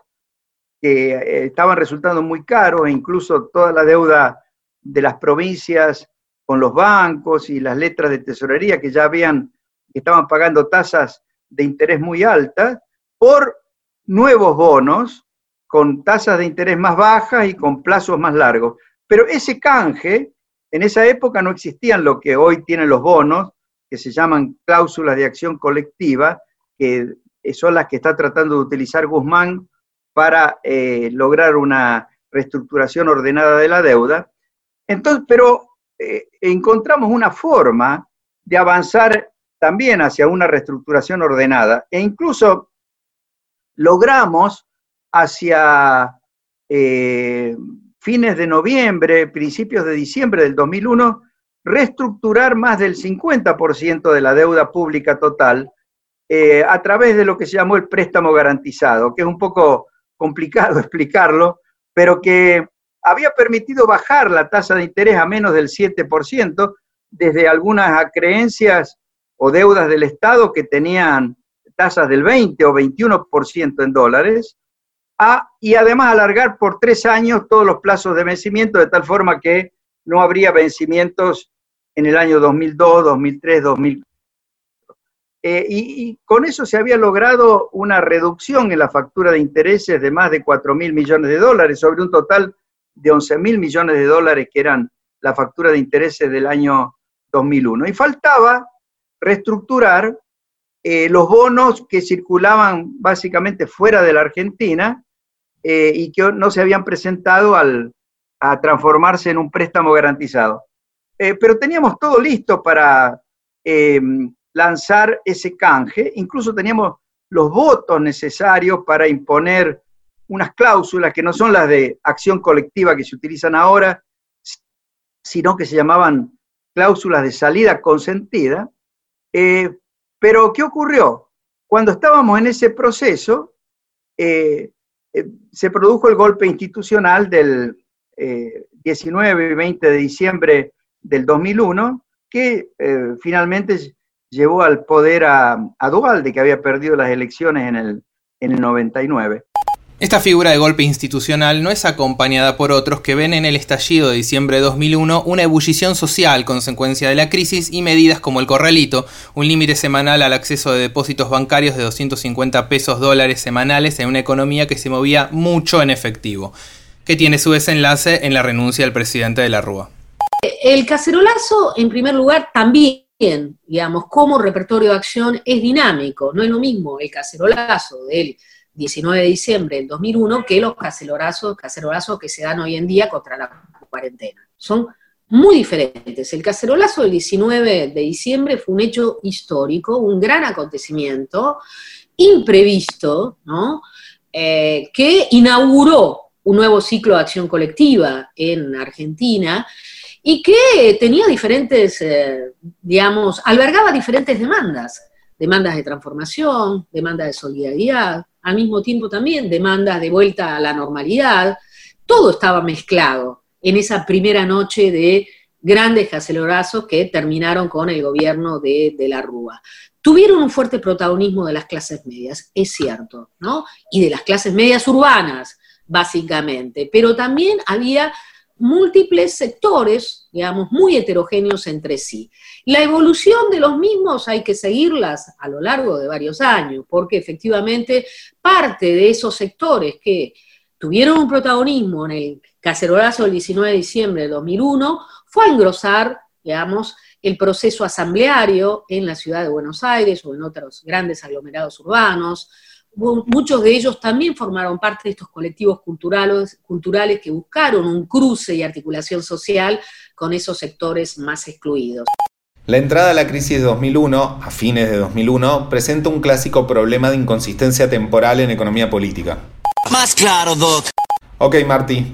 que eh, estaban resultando muy caros e incluso toda la deuda de las provincias con los bancos y las letras de tesorería que ya habían, que estaban pagando tasas de interés muy altas, por nuevos bonos con tasas de interés más bajas y con plazos más largos. Pero ese canje, en esa época no existían lo que hoy tienen los bonos, que se llaman cláusulas de acción colectiva, que son las que está tratando de utilizar Guzmán para eh, lograr una reestructuración ordenada de la deuda. Entonces, pero eh, encontramos una forma de avanzar también hacia una reestructuración ordenada e incluso logramos hacia eh, fines de noviembre, principios de diciembre del 2001, reestructurar más del 50% de la deuda pública total eh, a través de lo que se llamó el préstamo garantizado, que es un poco complicado *laughs* explicarlo, pero que había permitido bajar la tasa de interés a menos del 7% desde algunas creencias o deudas del Estado que tenían tasas del 20 o 21% en dólares, y además alargar por tres años todos los plazos de vencimiento, de tal forma que no habría vencimientos en el año 2002, 2003, 2004. y, con eso se había logrado una reducción en la factura de intereses de más de 4 mil millones de dólares, sobre un total de 11 mil millones de dólares que eran la factura de intereses del año 2001. Y faltaba reestructurar eh, los bonos que circulaban básicamente fuera de la Argentina eh, y que no se habían presentado al, a transformarse en un préstamo garantizado. Eh, pero teníamos todo listo para eh, lanzar ese canje, incluso teníamos los votos necesarios para imponer unas cláusulas que no son las de acción colectiva que se utilizan ahora, sino que se llamaban cláusulas de salida consentida. pero, ¿qué ocurrió? Cuando estábamos en ese proceso, se produjo el golpe institucional del 19 eh, y 20 de diciembre del 2001, que eh, finalmente llevó al poder a, a, Duvalde, que había perdido las elecciones en el, en el 99. Esta figura de golpe institucional no es acompañada por otros que ven en el estallido de diciembre de 2001 una ebullición social consecuencia de la crisis y medidas como el corralito, un límite semanal al acceso de depósitos bancarios de 250 pesos dólares semanales en una economía que se movía mucho en efectivo, que tiene su desenlace en la renuncia del presidente de la Rúa. El cacerolazo, en primer lugar, también, digamos, como repertorio de acción es dinámico, no es lo mismo el cacerolazo del 19 de diciembre del 2001 que los cacerolazos, cacerolazos que se dan hoy en día contra la cuarentena. Son muy diferentes. El cacerolazo del 19 de diciembre fue un hecho histórico, un gran acontecimiento, imprevisto, ¿no? Eh, que inauguró un nuevo ciclo de acción colectiva en Argentina y que tenía diferentes, eh, digamos, albergaba diferentes demandas, demandas de transformación, demandas de solidaridad, al mismo tiempo también demandas de vuelta a la normalidad, todo estaba mezclado en esa primera noche de grandes cacelorazos que terminaron con el gobierno de, de, la Rúa. Tuvieron un fuerte protagonismo de las clases medias, es cierto, ¿no? Y de las clases medias urbanas, básicamente, pero también había múltiples sectores, digamos, muy heterogéneos entre sí. La evolución de los mismos hay que seguirlas a lo largo de varios años, porque efectivamente parte de esos sectores que tuvieron un protagonismo en el cacerolazo del 19 de diciembre de 2001 fue a engrosar, digamos, el proceso asambleario en la ciudad de Buenos Aires o en otros grandes aglomerados urbanos, muchos de ellos también formaron parte de estos colectivos culturales, culturales que buscaron un cruce y articulación social con esos sectores más excluidos. La entrada a la crisis de 2001, a fines de 2001, presenta un clásico problema de inconsistencia temporal en economía política. Más claro, Doc. Ok, Marty.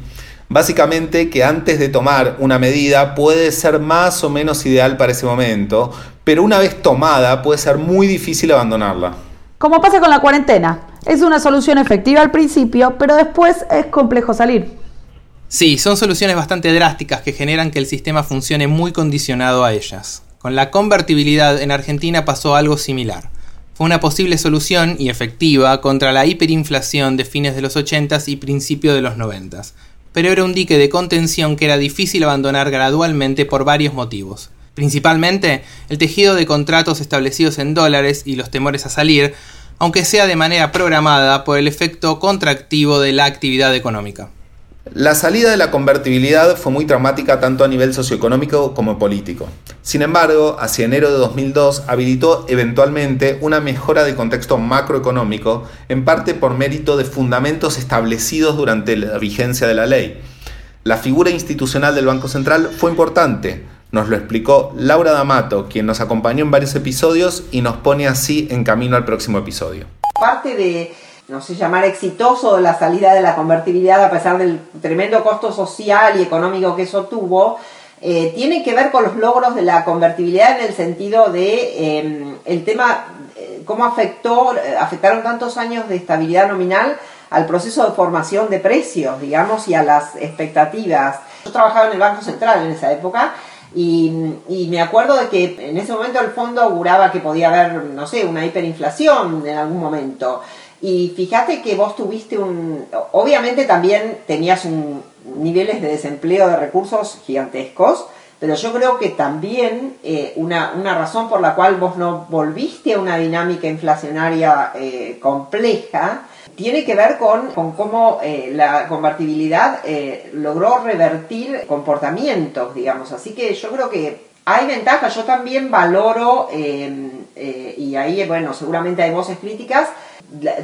Básicamente que antes de tomar una medida puede ser más o menos ideal para ese momento, pero una vez tomada puede ser muy difícil abandonarla. Como pasa con la cuarentena, es una solución efectiva al principio, pero después es complejo salir. Sí, son soluciones bastante drásticas que generan que el sistema funcione muy condicionado a ellas. Con la convertibilidad en Argentina pasó algo similar. Fue una posible solución y efectiva contra la hiperinflación de fines de los 80s y principios de los 90s, pero era un dique de contención que era difícil abandonar gradualmente por varios motivos. Principalmente el tejido de contratos establecidos en dólares y los temores a salir, aunque sea de manera programada por el efecto contractivo de la actividad económica. La salida de la convertibilidad fue muy traumática tanto a nivel socioeconómico como político. Sin embargo, hacia enero de 2002 habilitó eventualmente una mejora del contexto macroeconómico, en parte por mérito de fundamentos establecidos durante la vigencia de la ley. La figura institucional del Banco Central fue importante, nos lo explicó Laura D'Amato, quien nos acompañó en varios episodios y nos pone así en camino al próximo episodio. Parte de, no sé, llamar exitoso la salida de la convertibilidad a pesar del tremendo costo social y económico que eso tuvo, eh, tiene que ver con los logros de la convertibilidad en el sentido de em, el tema, eh, cómo afectó, eh, afectaron tantos años de estabilidad nominal al proceso de formación de precios, digamos, y a las expectativas. Yo trabajaba en el Banco Central en esa época y, me acuerdo de que en ese momento el fondo auguraba que podía haber, no sé, una hiperinflación en algún momento. Y fíjate que vos tuviste un... Obviamente también tenías un, niveles de desempleo de recursos gigantescos, pero yo creo que también eh, una, una, razón por la cual vos no volviste a una dinámica inflacionaria eh, compleja tiene que ver con, cómo eh, la convertibilidad logró revertir comportamientos, digamos. Así que yo creo que hay ventajas. Yo también valoro, y ahí, bueno, seguramente hay voces críticas,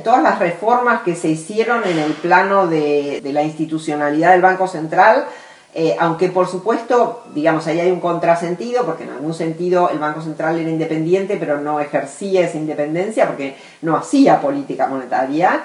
todas las reformas que se hicieron en el plano de, la institucionalidad del Banco Central, aunque por supuesto, digamos, ahí hay un contrasentido, porque en algún sentido el Banco Central era independiente, pero no ejercía esa independencia porque no hacía política monetaria.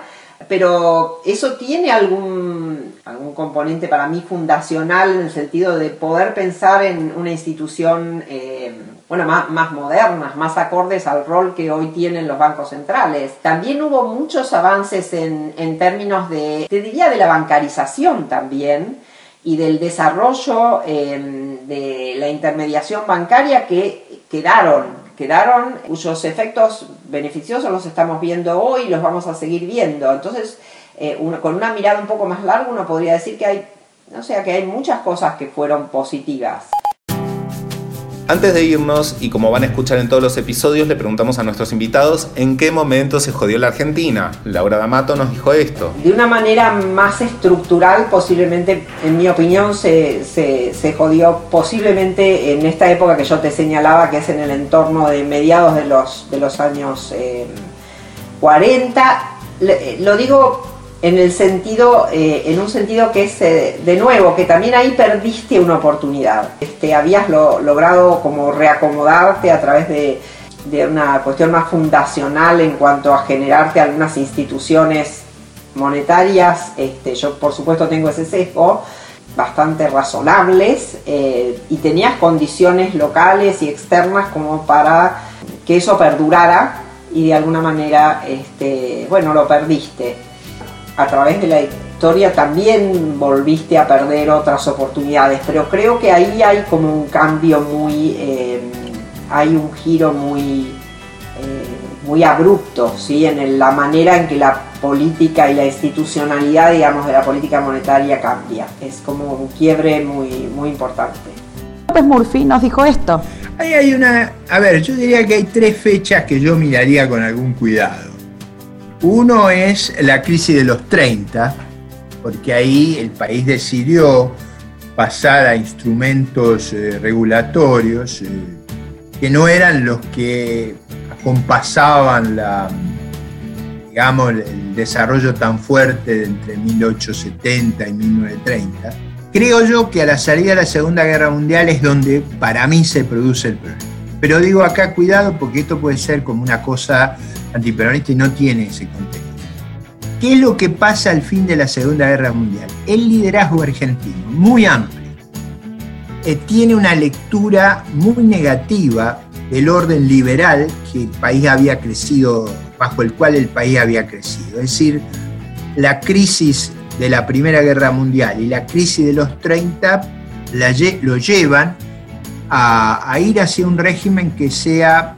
Pero eso tiene algún, algún componente para mí fundacional en el sentido de poder pensar en una institución eh, bueno, más, más modernas, más acordes al rol que hoy tienen los bancos centrales. También hubo muchos avances en, en términos de, te diría, de la bancarización también y del desarrollo eh, de la intermediación bancaria que quedaron quedaron, cuyos efectos beneficiosos los estamos viendo hoy y los vamos a seguir viendo. Entonces, eh, con una mirada un poco más larga uno podría decir que hay, no sé, que hay muchas cosas que fueron positivas. Antes de irnos, y como van a escuchar en todos los episodios, le preguntamos a nuestros invitados en qué momento se jodió la Argentina. Laura D'Amato nos dijo esto. De una manera más estructural, posiblemente, en mi opinión, se, se, jodió posiblemente en esta época que yo te señalaba, que es en el entorno de mediados de los, de los años 40. Eh, lo digo en el sentido, eh, en un sentido que es eh, de nuevo, que también ahí perdiste una oportunidad. Este, habías logrado como reacomodarte a través de, una cuestión más fundacional en cuanto a generarte algunas instituciones monetarias. Este, yo por supuesto tengo ese sesgo bastante razonables eh, y tenías condiciones locales y externas como para que eso perdurara y de alguna manera, este, bueno, lo perdiste a través de la historia también volviste a perder otras oportunidades, pero creo que ahí hay como un cambio muy, eh, hay un giro muy, eh, muy abrupto, ¿sí? En la manera en que la política y la institucionalidad, digamos, de la política monetaria cambia. Es como un quiebre muy, muy importante. López Murphy nos dijo esto. Ahí hay una, a ver, yo diría que hay tres fechas que yo miraría con algún cuidado. Uno es la crisis de los 30, porque ahí el país decidió pasar a instrumentos eh, regulatorios eh, que no eran los que acompasaban la, digamos, el desarrollo tan fuerte entre 1870 y 1930. Creo yo que a la salida de la Segunda Guerra Mundial es donde para mí se produce el problema. Pero digo acá cuidado porque esto puede ser como una cosa antiperonista y no tiene ese contexto. ¿Qué es lo que pasa al fin de la Segunda Guerra Mundial? El liderazgo argentino, muy amplio, eh, tiene una lectura muy negativa del orden liberal que el país había crecido, bajo el cual el país había crecido. Es decir, la crisis de la Primera Guerra Mundial y la crisis de los 30 lo llevan a ir hacia un régimen que sea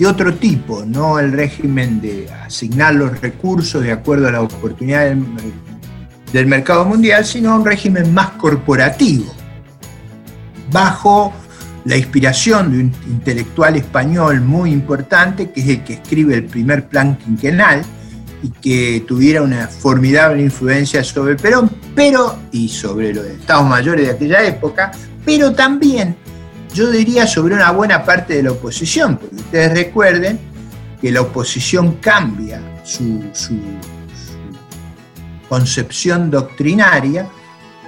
de otro tipo, no el régimen de asignar los recursos de acuerdo a la oportunidad del, mercado mundial, sino un régimen más corporativo, bajo la inspiración de un intelectual español muy importante, que es el que escribe el primer plan quinquenal y que tuviera una formidable influencia sobre Perón, pero y sobre los estados mayores de aquella época, pero también yo diría sobre una buena parte de la oposición, porque ustedes recuerden que la oposición cambia su, concepción doctrinaria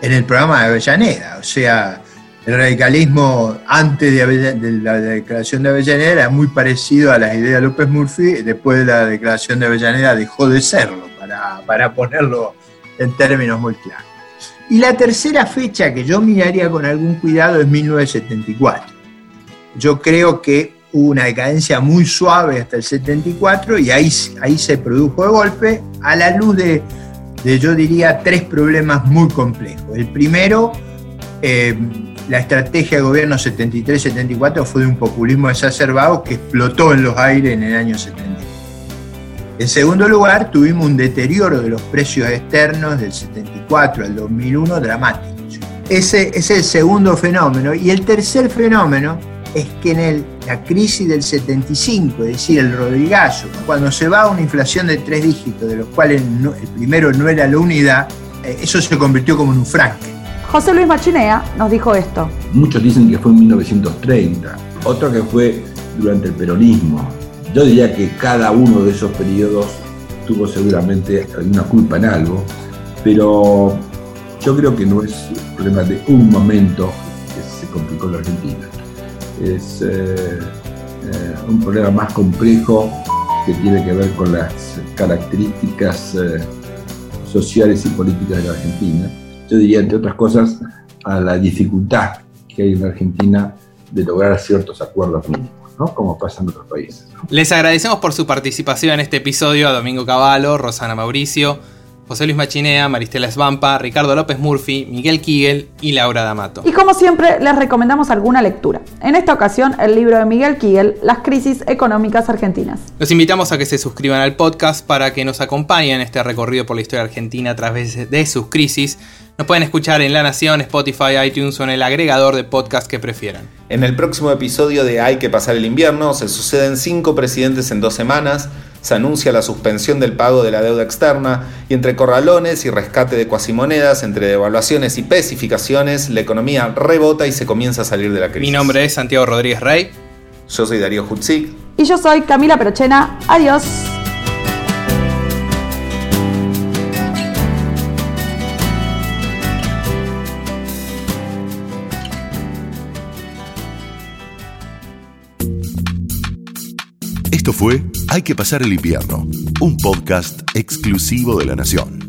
en el programa de Avellaneda, o sea, el radicalismo antes de, la declaración de Avellaneda era muy parecido a las ideas de López Murphy, después de la declaración de Avellaneda dejó de serlo, para, para ponerlo en términos muy claros. Y la tercera fecha que yo miraría con algún cuidado es 1974. Yo creo que hubo una decadencia muy suave hasta el 74 y ahí, ahí se produjo de golpe a la luz de, yo diría, tres problemas muy complejos. El primero, eh, la estrategia de gobierno 73-74 fue de un populismo exacerbado que explotó en los aires en el año 73. En segundo lugar, tuvimos un deterioro de los precios externos del 74 al 2001 dramático. Ese, es el segundo fenómeno. Y el tercer fenómeno es que en el, la crisis del 75, es decir, el Rodrigazo, cuando se va a una inflación de tres dígitos, de los cuales el primero no era la unidad, eh, eso se convirtió como en un franque. José Luis Machinea nos dijo esto. Muchos dicen que fue en 1930, otro que fue durante el peronismo, yo diría que cada uno de esos periodos tuvo seguramente alguna culpa en algo, pero yo creo que no es un problema de un momento que se complicó la Argentina. Es eh, eh, un problema más complejo que tiene que ver con las características eh, sociales y políticas de la Argentina. Yo diría, entre otras cosas, a la dificultad que hay en la Argentina de lograr ciertos acuerdos mínimos. Como pasa en otros países. Les agradecemos por su participación en este episodio a Domingo Cavallo, Rosana Mauricio, José Luis Machinea, Maristela Svampa, Ricardo López Murphy, Miguel Kigel y Laura D'Amato. Y como siempre, les recomendamos alguna lectura. En esta ocasión, el libro de Miguel Kigel, Las crisis económicas argentinas. Los invitamos a que se suscriban al podcast para que nos acompañen en este recorrido por la historia argentina a través de sus crisis. Nos pueden escuchar en La Nación, Spotify, iTunes o en el agregador de podcast que prefieran. En el próximo episodio de Hay que pasar el invierno se suceden cinco presidentes en dos semanas, se anuncia la suspensión del pago de la deuda externa y entre corralones y rescate de cuasimonedas, entre devaluaciones y especificaciones, la economía rebota y se comienza a salir de la crisis. Mi nombre es Santiago Rodríguez Rey. Yo soy Darío Hutzik. Y yo soy Camila Perochena. Adiós. Esto fue Hay que pasar el invierno, un podcast exclusivo de la Nación.